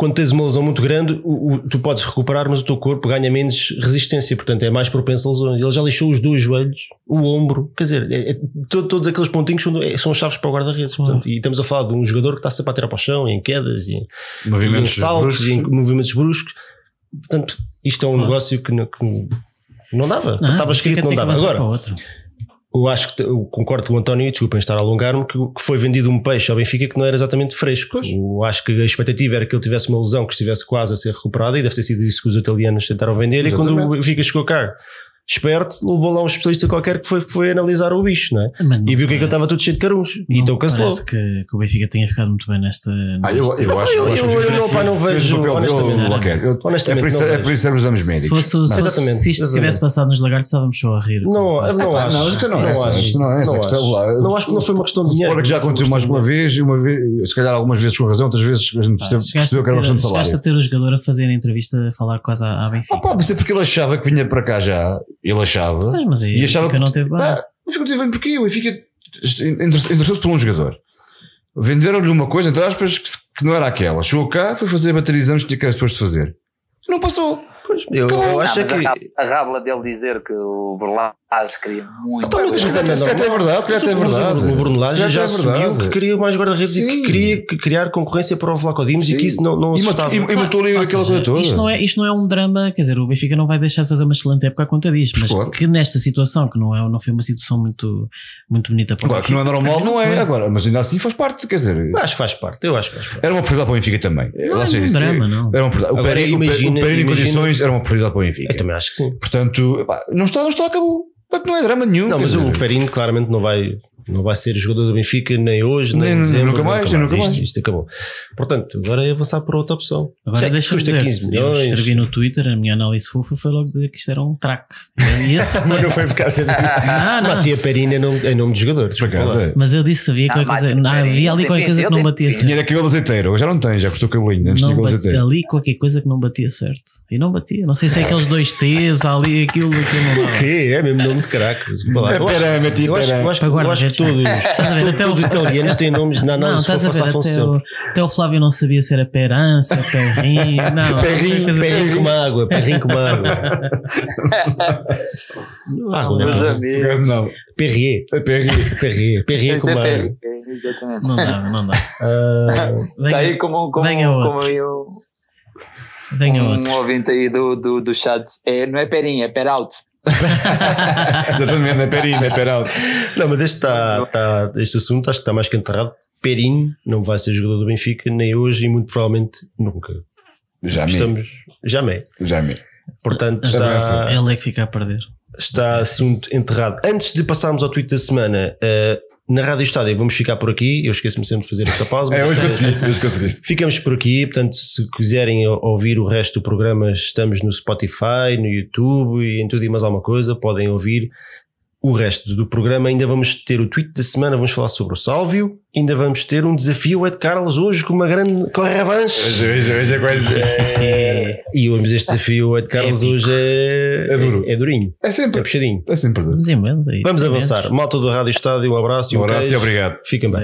quando tens uma lesão muito grande, o, o- tu podes recuperar, mas o teu corpo ganha menos resistência, portanto é mais propenso a lesões. Ele já lixou os dois joelhos, o ombro, quer dizer, é- é- to- todos aqueles pontinhos são, é- são chaves para o guarda-redes. E estamos a falar de um jogador que está sempre a tirar para o chão, em quedas, e em, saltos, bruscos. e em movimentos bruscos. Portanto, isto é um negócio que não, que não dava. Não, Estava escrito, não dava. Agora, para outro. Eu acho que eu concordo com o António, desculpem estar a alongar-me, que, que foi vendido um peixe ao Benfica que não era exatamente fresco. Eu acho que a expectativa era que ele tivesse uma lesão que estivesse quase a ser recuperada e deve ter sido isso que os italianos tentaram vender. E quando o Exatamente. Benfica chegou cá, esperto, levou lá um especialista qualquer que foi, foi analisar o bicho, não é? Não E viu que aquilo parece- estava tudo cheio de caruns. E então cancelou. Parece que, que o Benfica tenha ficado muito bem nesta. Ah, eu, eu acho, eu- eu acho eu- que eu não, pá, não vejo, o papel dele, honestamente. Eu- Honestamente, é por isso, não é vejo. por isso que servem os anos se médicos. fosse, se, fosse- Exatamente, se isto exatamente. tivesse passado nos lagartos, estávamos só a rir. Não, não, acho. não, é acho. não é essa, acho. lá- Não acho que não foi uma questão de dinheiro. Sport que já aconteceu mais uma de vez, e uma vez, se calhar algumas vezes com razão, outras vezes a gente percebeu que era uma questão de chegaste a salário. ter o jogador a fazer a entrevista a falar quase à, à Benfica. Ah, pá, mas é porque ele achava que vinha para cá já, ele achava, Mas, mas aí e achava Benfica não teve bem. Pá, o Benfica teve bem porquê? O Benfica inter- interessou-se por um jogador. Venderam-lhe uma coisa, entre aspas, que, que não era aquela. Chegou cá, foi fazer a bateria de exames que era suposto fazer. Não passou. Pois, eu, eu Não, acho mas que. a, rábula, a rábula dele dizer que o Berlaz queria muito. Então, mas Se é se calhar até é verdade, se calhar até é o verdade. Bruno- O Bruno Lage Se já até é assumiu verdade. que queria mais guarda-redes e que queria que criar concorrência para o Vlaco Dimos e que isso não, não E assustava. matou- e- e matou ali aquela seja, coisa toda. Isto não, é, isto não é um drama, quer dizer, o Benfica não vai deixar de fazer uma excelente época à conta disto, mas Claro. que nesta situação, que não, é, não foi uma situação muito, muito bonita para o Agora, que não é normal, não é. Agora, mas ainda assim faz parte, quer dizer, acho que faz parte, eu acho que faz parte. era uma prioridade para o Benfica também. Não Ou é um drama, não. Era uma prioridade. O Pereira, o em condições era uma prioridade para o Benfica. Eu também acho que sim. Portanto, não está, não está, acabou. Portanto, não é drama nenhum. Não, mas dizer, o Perino claramente não vai, não vai ser jogador do Benfica nem hoje, nem, Nem- em dezembro. nunca mais, nem nunca isto, mais. isto acabou. Portanto, agora é avançar para outra opção. Agora Já que deixa-me custa dizer, 15 eu milhões. escrevi no Twitter, a minha análise fofa foi logo dizer que isto era um track. Mas não foi por causa disto. Não, não. Matia Perino é nome, é nome de jogador. Desculpa é. Mas eu disse, havia, Ah, qualquer mas coisa, o ah, havia ali qualquer coisa que não batia certo. Tinha aquele azeiteiro, já não tem, já custou cabelinho. Antes Não azeiteiro. ali qualquer coisa que não batia certo. E não batia. Não sei se é aqueles dois T's, ali, aquilo, aquilo não O quê? É mesmo nome de caraca. Desculpa lá. Eu acho- pera, meti, eu acho- pera. eu acho que- Para eu acho que guarda-redes. todos, todos os italianos têm nomes na Não, se for até o, até o Flávio não sabia se era perança, perrinho. Não, Perrinho, perrinho com água, perrinho com água. Água, Meus não não. Perrier. É Perry. Perrier. Perrier Esse com água. Exatamente. Não dá, não dá. Ah, Está aí Venha, como, como, como eu, venha um outro. ouvinte aí do, do, do chat. É, não é Perinha, é Peralta. Exatamente, é Perry, é Peralta. Não, mas este, está, está, este assunto acho que está mais que enterrado. Perinho não vai ser jogador do Benfica nem hoje e muito provavelmente nunca. Já me. Estamos. Já me. Já me. Portanto, está, Ele é que fica a perder. está assunto enterrado. Antes de passarmos ao tweet da semana, eh, na Rádio Estádio vamos ficar por aqui. Eu esqueço-me sempre de fazer esta pausa. mas É, hoje conseguiste, hoje conseguiste. Ficamos por aqui, portanto, se quiserem ouvir o resto do programa, estamos no Spotify, no YouTube e em tudo e mais alguma coisa, podem ouvir o resto do programa. Ainda vamos ter o tweet da semana, vamos falar sobre o Sálvio, ainda vamos ter um desafio Ed Carlos hoje com uma grande com a revanche. Hoje, hoje, hoje é quase. É, e hoje este desafio Ed Carlos Épico. hoje é, É duro. é, durinho, É é sempre. puxadinho. É sempre duro. Vamos é avançar. Malta do Rádio Estádio, um abraço e Um um abraço e obrigado. Fiquem bem.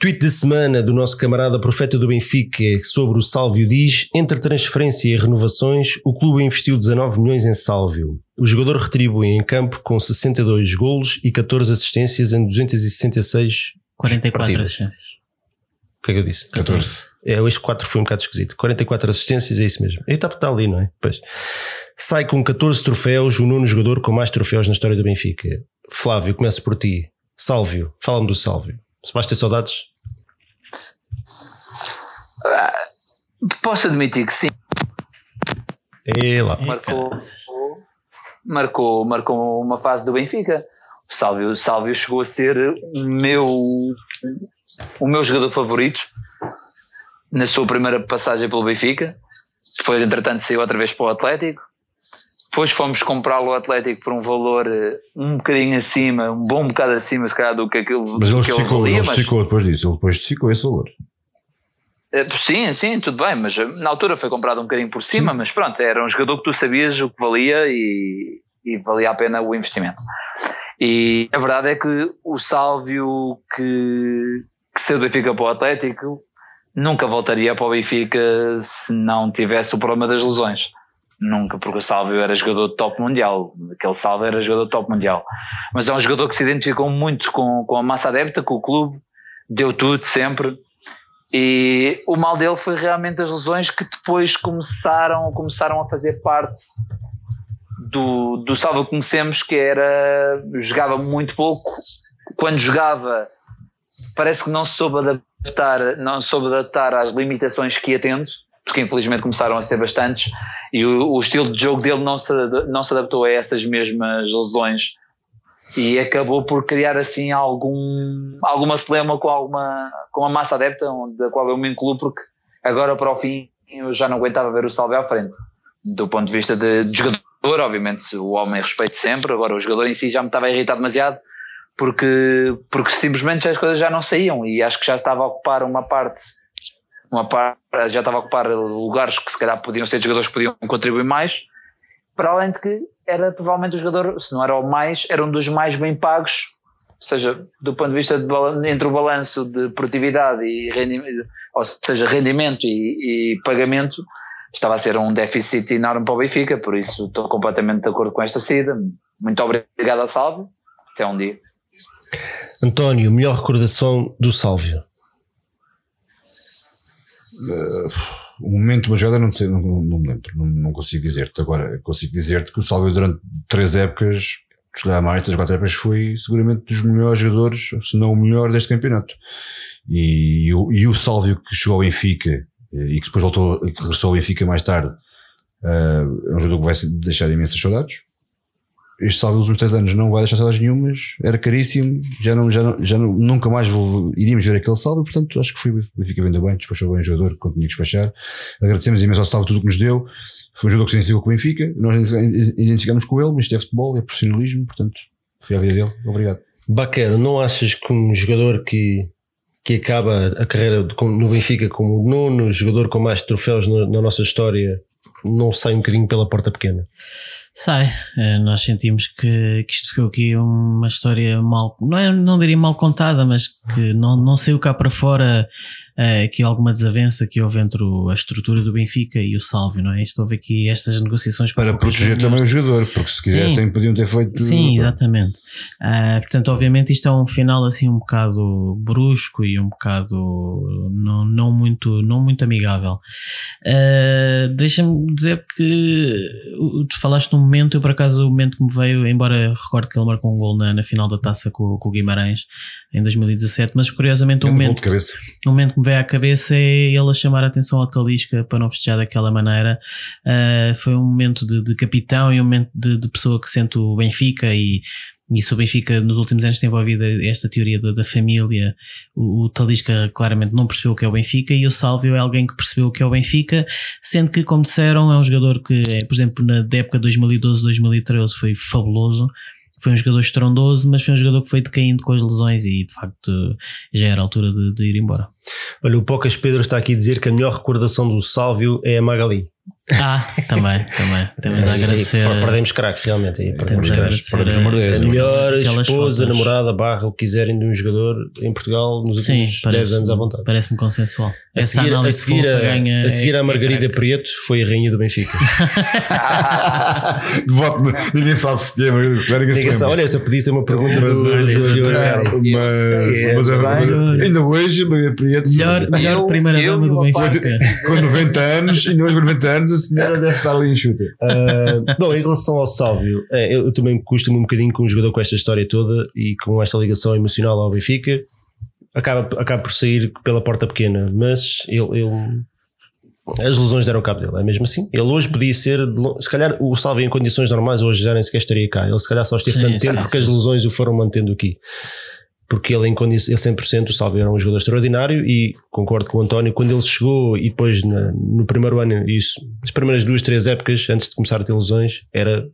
Tweet de semana do nosso camarada profeta do Benfica sobre o Sálvio diz: entre transferência e renovações, o clube investiu 19 milhões em Sálvio. O jogador retribui em campo com 62 golos e 14 assistências em 266. 44 Partidas. assistências. O que é que eu disse? 14. É, este 4 foi um bocado esquisito. 44 assistências, é isso mesmo. Ele está, está ali, não é? Pois. Sai com 14 troféus, o nono jogador com mais troféus na história do Benfica. Flávio, começo por ti. Sálvio, fala-me do Sálvio. Se vais ter saudades? Posso admitir que sim, lá. marcou, marcou, marcou uma fase do Benfica. O Sálvio, o Sálvio chegou a ser o meu, o meu jogador favorito na sua primeira passagem pelo Benfica. Depois, entretanto, saiu outra vez para o Atlético. Depois fomos comprá-lo ao Atlético por um valor eh, um bocadinho acima, um bom bocado acima, se calhar, do que aquilo Mas ele que ele valia. ele mas- justificou depois disso. Ele depois justificou esse valor. Eh, Sim, sim, tudo bem, mas eh, na altura foi comprado um bocadinho por cima, mas pronto, era um jogador que tu sabias o que valia e, e valia a pena o investimento. E a verdade é que o Sálvio que, que saiu do Benfica para o Atlético nunca voltaria para o Benfica se não tivesse o problema das lesões. Nunca, porque o Sálvio era jogador de top mundial. Aquele Sálvio era jogador de top mundial. Mas é um jogador que se identificou muito com, com a massa adepta, com o clube, deu tudo sempre. E o mal dele foi realmente as lesões que depois começaram, começaram a fazer parte do, do Salva que conhecemos, que era jogava muito pouco. Quando jogava, parece que não soube adaptar, não soube adaptar às limitações que ia tendo, porque infelizmente começaram a ser bastantes, e o, o estilo de jogo dele não se, não se adaptou a essas mesmas lesões e acabou por criar assim algum alguma celema com alguma com a massa adepta da qual eu me incluo porque agora para o fim eu já não aguentava ver o Salve à frente. Do ponto de vista de, de jogador obviamente o homem respeito sempre agora o jogador em si já me estava a irritar demasiado porque porque simplesmente as coisas já não saíam e acho que já estava a ocupar uma parte uma parte já estava a ocupar lugares que se calhar podiam ser jogadores que podiam contribuir mais. Para além de que era provavelmente o jogador, se não era o mais, era um dos mais bem pagos, ou seja, do ponto de vista de, entre o balanço de produtividade e rendimento, ou seja, rendimento e, e pagamento, estava a ser um déficit enorme para o Benfica, por isso estou completamente de acordo com esta saída. Muito obrigado a Salve, até um dia. António, melhor recordação do Sálvio. O momento de uma jogada não sei, não, não, me lembro, não, não consigo dizer-te. Agora, consigo dizer-te que o Salvio durante três épocas, se calhar mais, três, quatro épocas, foi seguramente dos melhores jogadores, se não o melhor deste campeonato. E, e o, e o Sálvio que chegou ao Benfica eh, e que depois voltou, que regressou ao Benfica mais tarde, eh, é um jogador que vai deixar imensas saudades. Este Sálvio nos últimos três anos não vai deixar saudades nenhumas, era caríssimo, já, não, já, não, já não- nunca mais vou- iríamos ver aquele Sálvio, portanto acho que foi, o Benfica vendeu bem, despachou bem o jogador, quando tinha que despachar. Agradecemos imenso ao Sálvio tudo o que nos deu. Foi um jogador que se identificou com o Benfica, nós identificamos com ele, mas isto é futebol, é profissionalismo, portanto foi a vida dele. Obrigado. Baquero, não achas que um jogador que, que acaba a carreira no Benfica como o nono jogador com mais troféus na, na nossa história não sai um bocadinho pela porta pequena? Sai, Eh, nós sentimos que, que isto ficou aqui uma história mal, não, é, não diria mal contada, mas que não, não saiu cá para fora eh, aqui alguma desavença que houve entre o- a estrutura do Benfica e o Salvio, não é? Isto houve aqui estas negociações Para proteger também o jogador, porque se quisessem podiam ter feito. Sim, exatamente. Ah, portanto, obviamente, isto é um final assim um bocado brusco e um bocado não, não, muito, não muito amigável. Ah, Deixa-me dizer que uh, tu falaste num momento, eu por acaso, o momento que me veio, embora recordo que ele marcou um gol na, na final da taça com, com o Guimarães em 2017, mas curiosamente Um gol momento, o momento que me veio à cabeça é ele a chamar a atenção ao Talisca para não festejar daquela maneira. Uh, foi um momento de, de, capitão e um momento de, de, pessoa que sente o Benfica e, e o Benfica nos últimos anos tem envolvido esta teoria da, da família, o, o, Talisca claramente não percebeu o que é o Benfica e o Salvio é alguém que percebeu o que é o Benfica, sendo que, como disseram, é um jogador que, é, por exemplo, na época 2012-2013 foi fabuloso foi um jogador estrondoso, mas foi um jogador que foi decaindo com as lesões e de facto já era a altura de, de ir embora. Olha, o Pocas Pedro está aqui a dizer que a melhor recordação do Sálvio é a Magali. Ah, também, também. Temos a agradecer. perdemos craque, realmente. Aí, perdemos craque. Perdemos a, a melhor esposa, namorada, barra, o que quiserem de um jogador em Portugal nos últimos Sim, 10 anos à vontade. Parece-me consensual. A seguir, a, seguir a, ganha a, seguir é, a Margarida é Prieto foi a rainha do Benfica. voto, ninguém sabe se é Margarida Ninguém sabe. Olha, esta podia ser uma pergunta do desafio. Mas ainda hoje, Margarida Prieto. Melhor primeira dama do Benfica. Com 90 anos, e hoje com 90 anos senhora deve estar ali em chute. Uh, bom, em relação ao Sálvio, é, eu, eu também costumo um bocadinho com um jogador com esta história toda e com esta ligação emocional ao Benfica. Acaba, acaba por sair pela porta pequena, mas ele, ele as lesões deram cabo dele, é mesmo assim. Ele hoje podia ser, se calhar o Salve em condições normais hoje já nem sequer estaria cá. Ele se calhar só esteve sim, tanto tempo porque as lesões o foram mantendo aqui porque ele em condição, ele 100% o Salve era um jogador extraordinário e concordo com o António, quando ele chegou e depois na, no primeiro ano, isso, as primeiras duas, três épocas antes de começar a ter lesões, era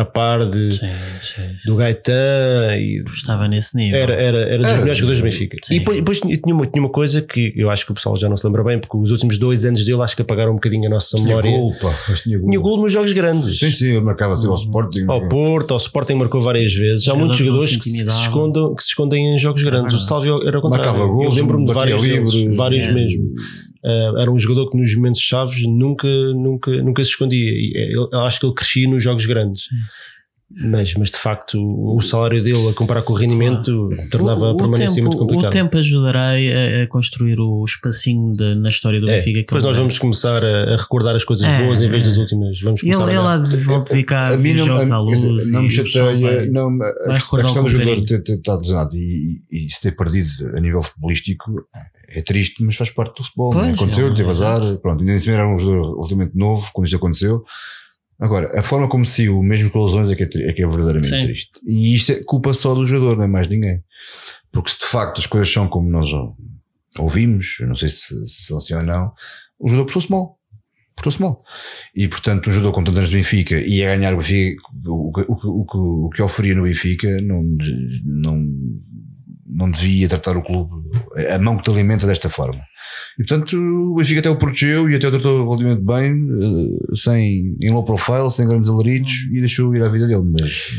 a par de, sim, sim, sim. do Gaetan e estava nesse nível. Era, era, era dos melhores jogadores do Benfica. E depois, depois tinha, uma, tinha uma coisa que eu acho que o pessoal já não se lembra bem, porque os últimos dois anos dele acho que apagaram um bocadinho a nossa memória. Gol, pá, tinha gol. Tinha gol nos jogos grandes. Sim, sim, ele marcava assim ao Sporting. Ao Porto, ao Sporting marcou várias vezes. Há muitos jogadores que se, escondam, que se escondem em jogos grandes. Ah, o Salvio era o contrário. Marcava gols, eu lembro-me de vários, livre, vários é. mesmo. Uh, era um jogador que nos momentos chaves nunca, nunca, nunca se escondia. Eu, eu acho que ele crescia nos jogos grandes. Sim mas, mas de facto o salário dele a comparar com o rendimento claro. tornava o, a permanência tempo, muito complicada. O tempo ajudarei a, a construir o espacinho de, na história do é, Benfica. Depois nós vamos começar a, a recordar as coisas é, boas em vez das últimas. Vamos começar ele, a ele volta ficar a mim não, jogos à luz. Não me chateia. Não, a, a questão do jogador ter, ter estado e, e, e se ter perdido a nível futebolístico é triste, mas faz parte do futebol. É? Pois, aconteceu, teve azar. Pronto, ainda assim era um jogador relativamente novo quando isto aconteceu. Agora, a forma como saiu, mesmo com lesões, é que é, é, que é verdadeiramente Sim. triste. E isto é culpa só do jogador, não é mais ninguém. Porque se de facto as coisas são como nós ouvimos, não sei se, se são assim ou não, o jogador portou-se mal. Portou-se mal. E portanto, um jogador com tantos de Benfica e a ganhar o Benfica, o, o, o, o que oferia no Benfica, não, não, não devia tratar o clube, a mão que te alimenta desta forma. E portanto o Benfica até o protegeu e até o tratou relativamente bem, eh, sem, em low profile, sem grandes alaridos e deixou ir à vida dele. Mas,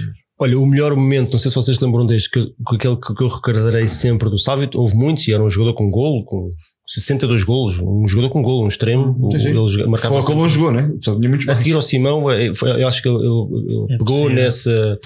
Olha, o melhor momento, não sei se vocês lembram deste, que, que aquele que eu recordarei sempre do Sávio, houve muitos e era um jogador com golo, com 62 golos, um jogador com golo, um extremo. Sim, sim. Ele marcava Foi como ele jogou, né? a seguir ao Simão, eh, eu acho que ele, ele, ele é pegou nessa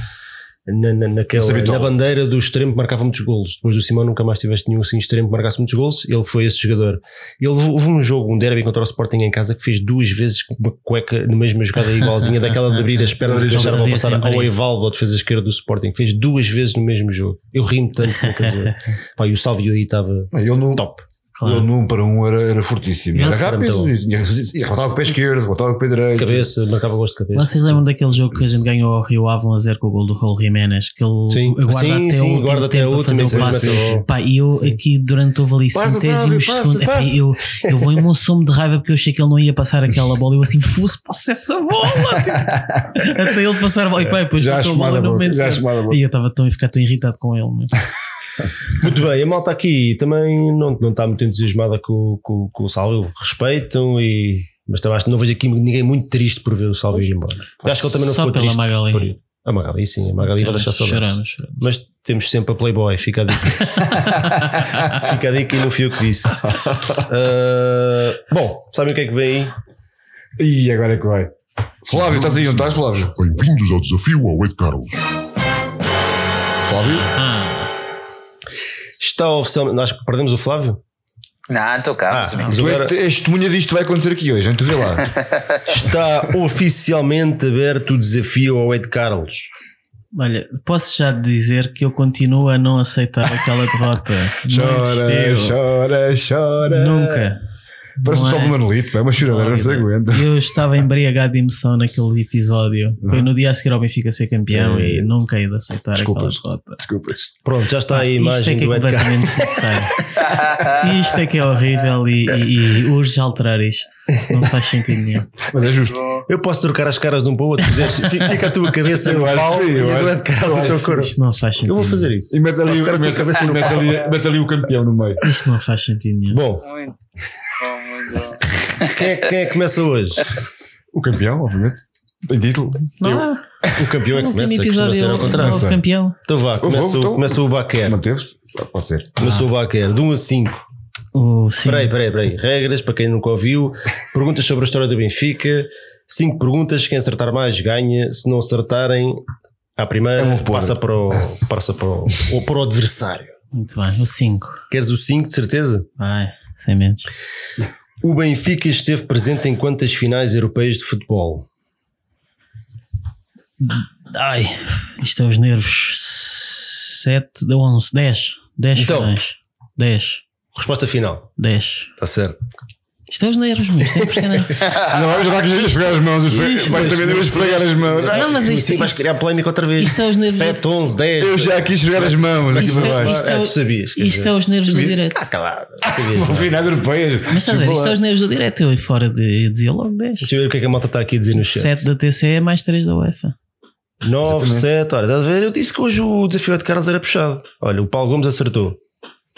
na, na, naquela, na bandeira do extremo que marcava muitos golos. Depois do Simão nunca mais tiveste nenhum assim extremo que marcasse muitos golos. Ele foi esse jogador. Ele houve um jogo, um derby contra o Sporting em casa que fez duas vezes uma cueca na mesma jogada igualzinha, daquela de abrir as pernas e deixar a bola passar ao Evaldo, ao defesa esquerda do Sporting. Fez duas vezes no mesmo jogo. Eu rimo tanto, quer dizer. Pá, e o Salvio aí estava top. Claro. Ele 1 para 1 um era, era fortíssimo. Era rápido, e, e com o pé esquerdo, rotava com o pé direito. Cabeça, marcava gosto de cabeça. Vocês lembram daquele jogo que a gente ganhou ao Rio Ave 1 a 0 com o gol do Raul Jiménez? Que ele sim, guarda sim, até sim, guarda até a última Pá, e eu sim. aqui durante houve ali passa, centésimos segundos. Passa. eu, eu vou em um sumo de raiva porque eu achei que ele não ia passar aquela bola. Eu assim, fosse, passa essa bola. Tipo, até ele passar a bola. E pá, depois já passou a bola no momento. E eu estava tão, ficar tão irritado com ele. Mas... Muito bem, a malta aqui também não, não está muito entusiasmada com, com, com o Salve, respeitam e. Mas também acho que não vejo aqui ninguém muito triste por ver o Salve ir embora. acho que ele também não Só ficou triste. Magali. Por ir. A Magali, sim, a Magali vai deixar saudades. Choramos, choramos. Mas temos sempre a Playboy, fica a dica. fica a dica e não fui eu que disse. Uh, bom, sabem o que é que vem aí? E agora é que vai. Flávio, estás aí, não estás, Flávio? Bem-vindos ao desafio ao Ed Carlos. Flávio? Ah. Está oficialmente. Nós perdemos o Flávio? Não, estou cá. Ah, mas agora... És testemunha disto vai acontecer aqui hoje, então vê lá. Está oficialmente aberto o desafio ao Ed Carlos. Olha, posso já dizer que eu continuo a não aceitar aquela derrota. Não Chora, chora, chora. Nunca. Parece o Não pessoal é? do Manolito, é uma choradeira, não se aguenta. Eu estava embriagado de emoção naquele episódio. Foi no dia a seguir ao Benfica ser campeão É. e nunca hei de aceitar Desculpas. aquela derrota. Desculpas. Pronto, já está a Isto imagem é que é do completamente desnecessário. Isto é que é horrível e, e, e urge alterar isto. Não faz sentido nenhum. Mas é justo. Eu posso trocar as caras de um para o outro, se quiseres. Fica a tua cabeça no Eu acho que pau sim, e eu a Ed Carlos no teu corpo. Isto não faz sentido. Eu vou fazer isso. E mete ali, a tua ali, mete ali o campeão no meio. Isto não faz sentido nenhum. Bom, Bom. quem é, quem é que começa hoje? O campeão, obviamente. Em título. Não. O campeão é que começa, costuma episódio ser ao houve contrário. Não sei. campeão. Então vá, começa, o- então. começa o Baquer. Manteve-se? Pode ser. Começa o Baquer, de 1 a 5. O sim. Peraí, peraí, peraí. Regras, para quem nunca ouviu. Perguntas sobre a história do Benfica. Cinco perguntas. Quem acertar mais ganha. Se não acertarem, à primeira, É um passa para o, passa para o, ou para o adversário. Muito bem. O 5. Queres o 5, de certeza? Vai. Sem medos. O Benfica esteve presente em quantas finais europeias de futebol? Ai. Isto é os nervos. 7, 11, 10. 10 Então. finais. 10. Resposta final. 10. Está certo. Isto é os nervos, mas isto é impressionante. Não, vamos já que esfregar as mãos. Isto, Vais também esfregar as mãos. Não, mas isto, Sim, vais criar polémica outra vez. isto é os nervos. 7, 11, 10. Eu já aqui esfregar as mãos. Aqui Isto para é- baixo. isto é Ah, tu sabias. quer Isto é os nervos do direto. Ah, calado. Sabias. Vão finais europeias. Mas estás a ver, isto é os nervos do direto. Eu fora de, eu dizia logo 10. Deixa eu ver o que é que a malta está aqui a dizer no chat. 7 da TCE mais 3 da UEFA. 9, 7, olha, estás a ver? Eu disse que hoje o desafio de Carlos era puxado. Olha, o Paulo Gomes acertou.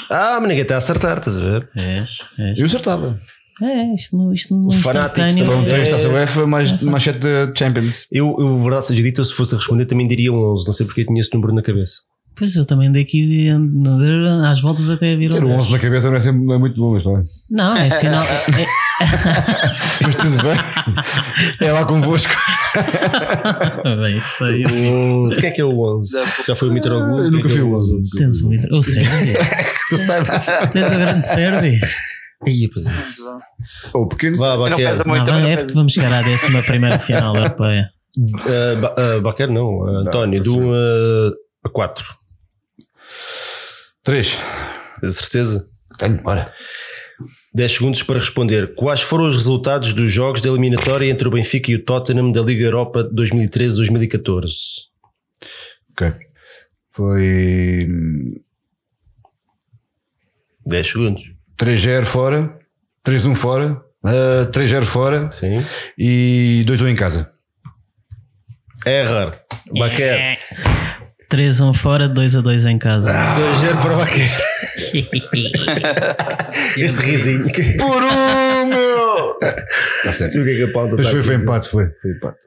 Ah, mas ninguém está a acertar, estás a ver? És, és. Eu acertava. É, isto não, isto não O Fanatics instantâneo. Foram também. três É. taça UEFA, mais mais sete da Champions. Eu, eu, verdade seja dita, se fosse a responder, também diria um 11. Não sei porque eu tinha esse número na cabeça. Pois eu também daqui às voltas até vir Ter ao 10. 11 na cabeça não é, sempre, não é muito bom, mas pá. Não, é sinal. é- Mas tudo bem. É lá convosco. Bem, isso aí. 11. Quem é que é o 11? Já foi o Mitroglou? Eu nunca é que é o 11. Temos um litro. O Sérvio. Tu sabes? Tens o grande Sérvio. Aí, pois é. Ou o pequeno. Vá, Não pesa Não, muito, também não é pesa. vamos chegar à décima primeira final europeia. Uh, ba uh, Baquer não, uh, António, de 1 a 4. 3. Tens certeza? Tenho, bora. 10 segundos para responder. Quais foram os resultados dos jogos da eliminatória entre o Benfica e o Tottenham da Liga Europa 2013-2014? Ok. Foi 10 segundos. 3-0 fora, 3-1 fora, uh, 3-0 fora Sim. e 2-1 em casa. Errar. Baquer. 3-1 fora, 2-2 em casa. 2-0 para o Baquer. Este risinho. Por um, meu! Está certo. Sei o que é que a pauta Mas está foi, foi empate, foi. Foi empate.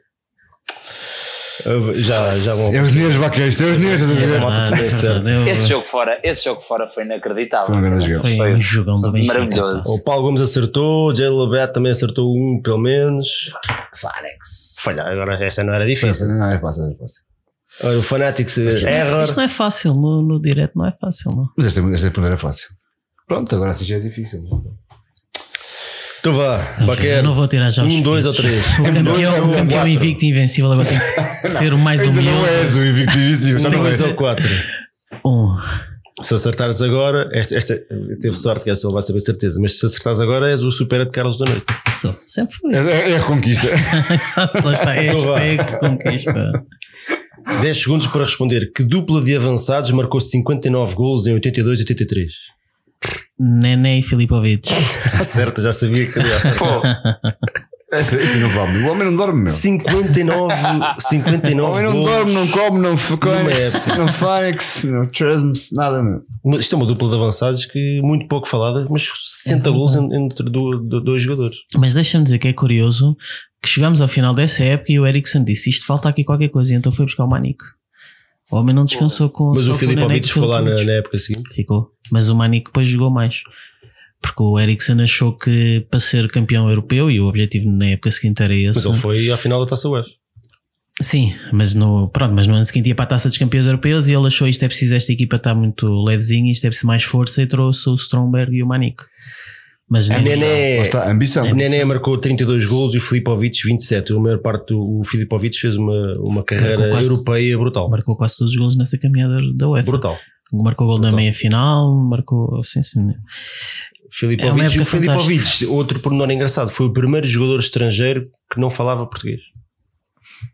Já, já vão. É os dinheiros, Baqueiros, é os dinheiros, a é. Eu- Esse jogo fora, esse jogo fora foi inacreditável. Foi grande jogada. Foi Foi um jogão do Benfica. maravilhoso. O Paulo Gomes acertou, o Jay Labette também acertou um, pelo menos. Fanex. Falha, agora esta não era difícil. Não, é fácil, é fácil. Olha, o Fanatics erra. Isto não é fácil, no, no direto não é fácil, não. Mas esta, esta pergunta era fácil. Pronto, agora assim já é difícil. Então vá, Baquer. Eu não vou tirar jogos. Um, dois ou três? O Um, dois campeão, ou o campeão quatro? invicto e invencível agora tem que ser o mais humilde. não és o invicto invisível, já Um, não dois és. ou quatro. Um. Se acertares agora, esta, esta teve sorte que essa ele vai saber certeza, mas se acertares agora és o supera de Carlos da Noite. Sou. Sempre fui. É, é a conquista. Exato, lá está. Então vá. Hashtag conquista. 10 segundos para responder. Que dupla de avançados marcou 59 golos em 82 e 83? Nené e Filipovic. Acerta, já sabia que ia acertar. Pô, Esse, esse não vale. O homem não dorme, meu. 59, O 59 homem não dorme, não come, não época. não faz, não transmite, nada, meu. Isto é uma dupla de avançados que muito pouco falada, mas 60 É gols verdade. en- entre do- do- dois jogadores. Mas deixa-me dizer que é curioso que chegamos ao final dessa época e o Ericsson disse: Isto falta aqui qualquer coisa, e então foi buscar o Manico. O homem não descansou com Mas o Filipovic ficou lá na, na época seguinte. Ficou. Mas o Manico depois jogou mais. Porque o Ericsson achou que para ser campeão europeu, e o objetivo na época seguinte era esse. Mas ele foi à final da Taça UEFA. Sim, mas no, pronto, mas no ano seguinte ia para a taça dos campeões europeus e ele achou isto é preciso, esta equipa está muito levezinha, isto é preciso mais força e trouxe o Stromberg e o Manico. Mas A Nené, está, ambição. a Nené marcou 32 gols e o Filipovic 27. A maior parte do o Filipovic fez uma, uma carreira quase- europeia brutal. marcou quase todos os gols nessa caminhada da UEFA. Brutal. Marcou gol na Brutal. meia final, marcou. Sim, sim. É Filipovic, época o Filipovic, outro pormenor engraçado, foi o primeiro jogador estrangeiro que não falava português.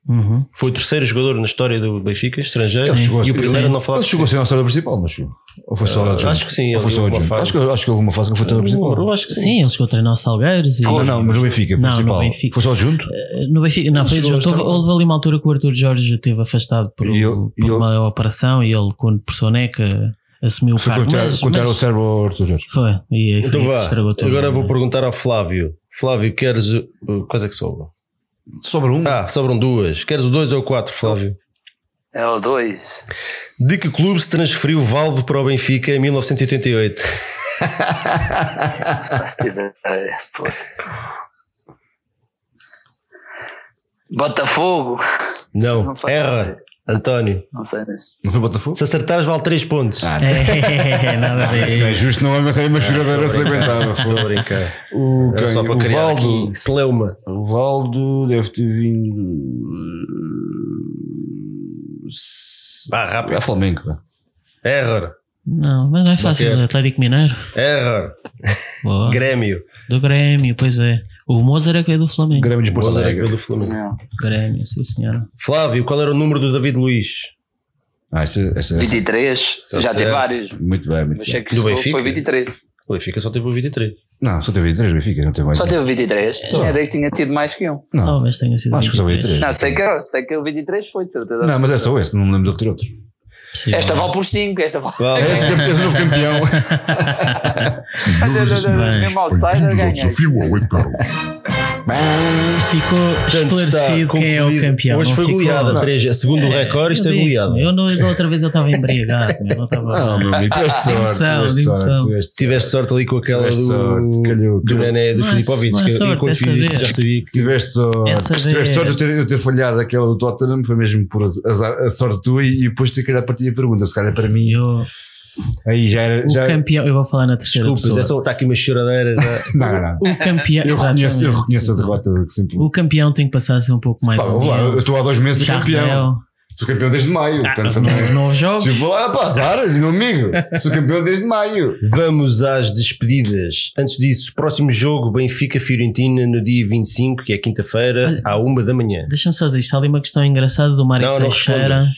Uhum. Foi o terceiro jogador na história do Benfica estrangeiro e o primeiro a não falar Ele chegou a ser na história principal, não chegou? Ou foi só adjunto? acho que sim, Ou foi ele só. Acho que, acho que houve uma fase que foi treinador principal. Eu acho que sim. Sim, ele chegou a treinar o Salgueiros. E, Não, não, mas no Benfica, Não, no principal. Benfica. Foi só adjunto? No Benfica, não, foi chegou a adjunto. Houve, houve ali uma altura que o Arthur Jorge esteve afastado por, ele- por ele- uma operação e ele, quando por soneca, assumiu o Foi cargo. contar, Mas, contar mas o cérebro ao Arthur Jorge. foi, e Então foi, vá, estragou tudo. agora vou perguntar ao Flávio. Flávio, queres. uh, Quais é que sobram? Sobra um. Ah, sobram duas. Queres o dois ou o quatro, Flávio? É o 2. De que clube se transferiu Valdo para o Benfica em 1988? Botafogo. Não, Não erra, António. Não sei, mas. Não foi Botafogo? Se acertares, vale 3 pontos. Ah, É, nada a Isto é justo, não é? Mas uma choradeira se aguentava. Estou a foi. brincar. O, quem? só para o Valdo. aqui celeuma. O Valdo deve ter vindo. Vá, rápido. É Flamengo. pá. Error. Não, mas não é fácil. quero. Atlético Mineiro. Error. Boa. Grêmio. Do Grêmio, pois é. O Mozart é que é do Flamengo. Grêmio de Porto Boa Alegre. do Flamengo. Não. Grêmio, sim senhora. Flávio, qual era o número do David Luiz? Ah, esta, esta, esta. 23. Tá já certo. teve vários. Muito bem, muito Mas bem. que Do Benfica? foi 23. O Benfica só teve o 23. Não, só teve 23, Benfica, não teve mais. Só teve 23. Só. Tinha ideia que tinha tido mais que um. Não, Talvez tenha sido. acho que só 23. 23. Não, sei que, sei que o 23 foi, de certeza. Não, mas é só esse, não me lembro de ter outro. Possível. Esta vale por 5. Esta vale. Vale. É esse, campe- esse novo campeão. Senhoras e senhores, Mesmo outsider ganhei. desafio ao Ed Carlos. Ficou esclarecido quem é o campeão. Hoje não foi ficou- goleada. Três, segundo o É, recorde, isto é goleada. Eu não, da outra vez eu estava embriagado. meu, Não estava. Não, meu amigo, tiveste sorte. Emoção, Tiveste sorte. tiveste sorte. Tiveste sorte ali com aquela Tiveste sorte, do, calhou, do. Nené do Filipovic. não que eu- sorte, eu quando é fiz isto já sabia que. Tiveste sorte. Tiveste sorte de eu ter, falhado aquela do Tottenham, foi mesmo por azar, a sorte tua e, e depois ter calhado para ti a pergunta. Se calhar para mim, Eu, aí já era. o Já, campeão, eu vou falar na terceira Desculpas, pessoa. é só está aqui uma choradeira. já. não, não, não. O campeão, Eu reconheço, eu reconheço a derrota que sempre. O campeão tem que passar a ser um pouco mais. Pá, lá, eu estou há dois meses a campeão. Sou campeão desde maio. Ah, portanto, também. novos- jogos. Tipo, lá, pá, meu amigo. Sou campeão desde maio. Vamos às despedidas. Antes disso, próximo jogo Benfica-Fiorentina no dia 25, que é quinta-feira, à uma da manhã. Deixa-me só dizer, está ali uma questão engraçada do Mário Não, não Teixeira. respondas.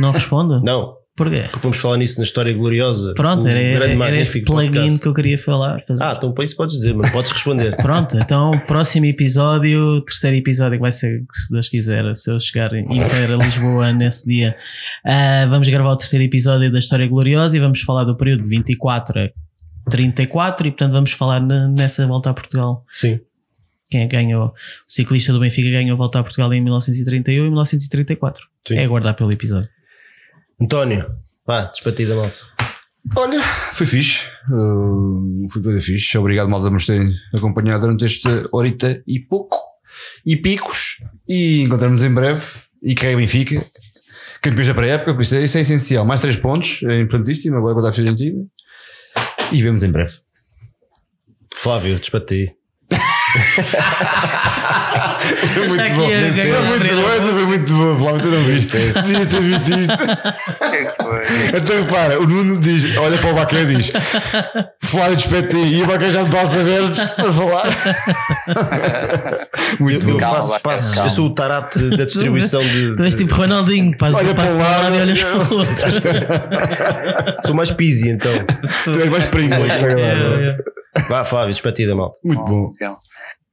Não responde? Não, Porquê? porque vamos falar nisso na história gloriosa. Pronto, era, grande era, era esse plugin podcast. que eu queria falar. fazer. Ah, então para isso podes dizer, mas podes responder. Pronto, então próximo episódio, terceiro episódio que vai ser, se Deus quiser, se eu chegar inteiro a Lisboa nesse dia, ah, vamos gravar o terceiro episódio da História Gloriosa e vamos falar do período de 24 a 34 e portanto vamos falar ne- nessa volta a Portugal. Sim. Quem é ganhou? O ciclista do Benfica ganhou a volta a Portugal em 1931 e 1934. Sim. É aguardar pelo episódio. António, vá, despatida, malta. Olha, foi fixe. Uh, foi coisa fixe. Obrigado, malta, por nos terem acompanhado durante esta horita e pouco. E picos. E encontramos em breve. E carrega Benfica. Campeões da pré-época, por isso é, isso é essencial. Mais três pontos, é importantíssimo. Agora contra a Fiorentina. E vemos em breve. Flávio, despatei. Foi muito bom. Foi muito bom, essa foi muito boa. Flávio, tu não viste. Devias ter visto isto. Então repara, o Nuno diz, olha para o Bacan e diz Flávio despete e o Bacan já de braços abertos a falar. Eu, Muito eu bom. Calma, faço passos, eu sou o tarate da distribuição de. Tu és tipo Ronaldinho, passas Olha para o para, lado. lado e olhas para o outro. Sou mais Pizzi, então. Tu és mais tá É, ligado? é. Vá, Flávio, despatida, malta. Muito bom.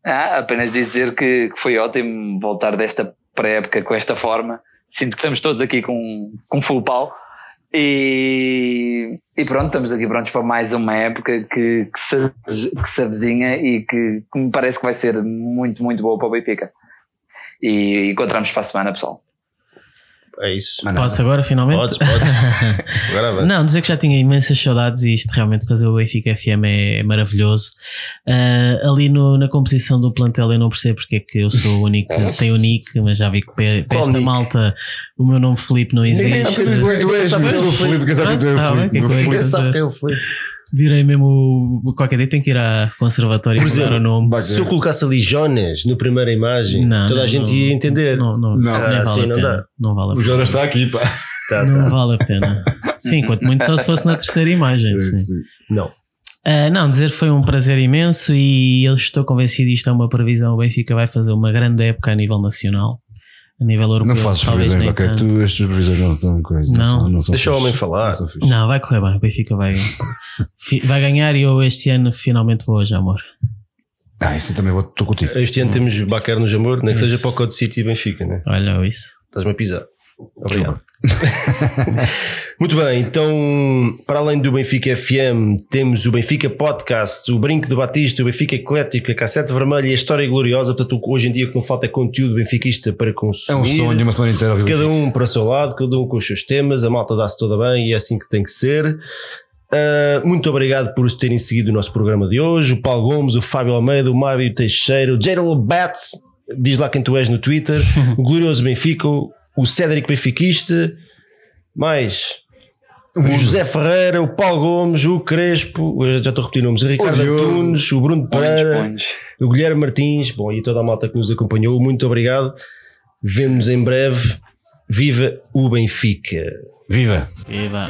Ah, apenas dizer que, que foi ótimo voltar desta pré-época com esta forma. Sinto que estamos todos aqui com, com full pau. E, e pronto, estamos aqui prontos para mais uma época que, que, se, que se avizinha e que, que me parece que vai ser muito, muito boa para o Benfica. E encontramos para a semana, pessoal. É isso. Mas não. Posso agora, finalmente? Podes, podes. Agora avança. Não, dizer que já tinha imensas saudades e isto realmente fazer o Benfica FM é, maravilhoso. Ah, ali no- na composição do plantel eu não percebo porque é que eu sou o único que tem o Nick, mas já vi que para, esta Nick? malta o meu nome Felipe não Ninguém existe. sabe quem Tu és, quem é o Felipe, quem sabe quem tu és Ah, o tá Felipe? que. Ninguém sabe quem é o Felipe. Virei mesmo. o- Qualquer dia tem que ir à conservatória e mudar o nome. Se eu colocasse ali Jonas na primeira imagem, Não, toda a não, gente não, ia entender. Não, não, Não, vale assim a não dá. Não vale a O pena. Jonas está aqui, pá. Tá, Não tá. vale a pena. Sim, quanto muito só se fosse na terceira imagem. Sim. Não. Ah, não, dizer foi um prazer imenso e eu estou convencido isto é uma previsão. O Benfica vai fazer uma grande época a nível nacional, a nível europeu. Não fazes previsões, ok? tanto. Tu, estas previsões não estão coisas. Não. são- não são Deixa o homem falar. Não. Não, vai correr bem. O Benfica vai, vai ganhar e eu este ano finalmente vou hoje, amor. Ah, isso também vou- estou contigo. Este ano temos Bacar no Jamor, nem que Isso. seja para o Code City e Benfica, né? Olha isso. Estás-me a pisar. Obrigado. Muito bem, então, para além do Benfica FM, temos o Benfica Podcast, o Brinco de Batista, o Benfica Eclético, a Cassete Vermelha e a História Gloriosa. Portanto, hoje em dia o que não falta é conteúdo benfiquista para É consumir. um sonho, uma semana inteira. Cada um para o seu lado, cada um com os seus temas, a malta dá-se toda bem e é assim que tem que ser. Uh, muito obrigado por terem seguido o nosso programa de hoje. O Paulo Gomes, o Fábio Almeida, o Mário Teixeira, o Jadal Bats, diz lá quem tu és no Twitter, o Glorioso Benfica, o Cédric Benfiquista, mais o José Ferreira, o Paulo Gomes, o Crespo, já estou a repetir nomes, o Ricardo Diogo. Antunes, o Bruno Pereira, o Guilherme Martins, bom, e toda a malta que nos acompanhou, muito obrigado. Vemo-nos em breve. Viva o Benfica! Viva! Viva!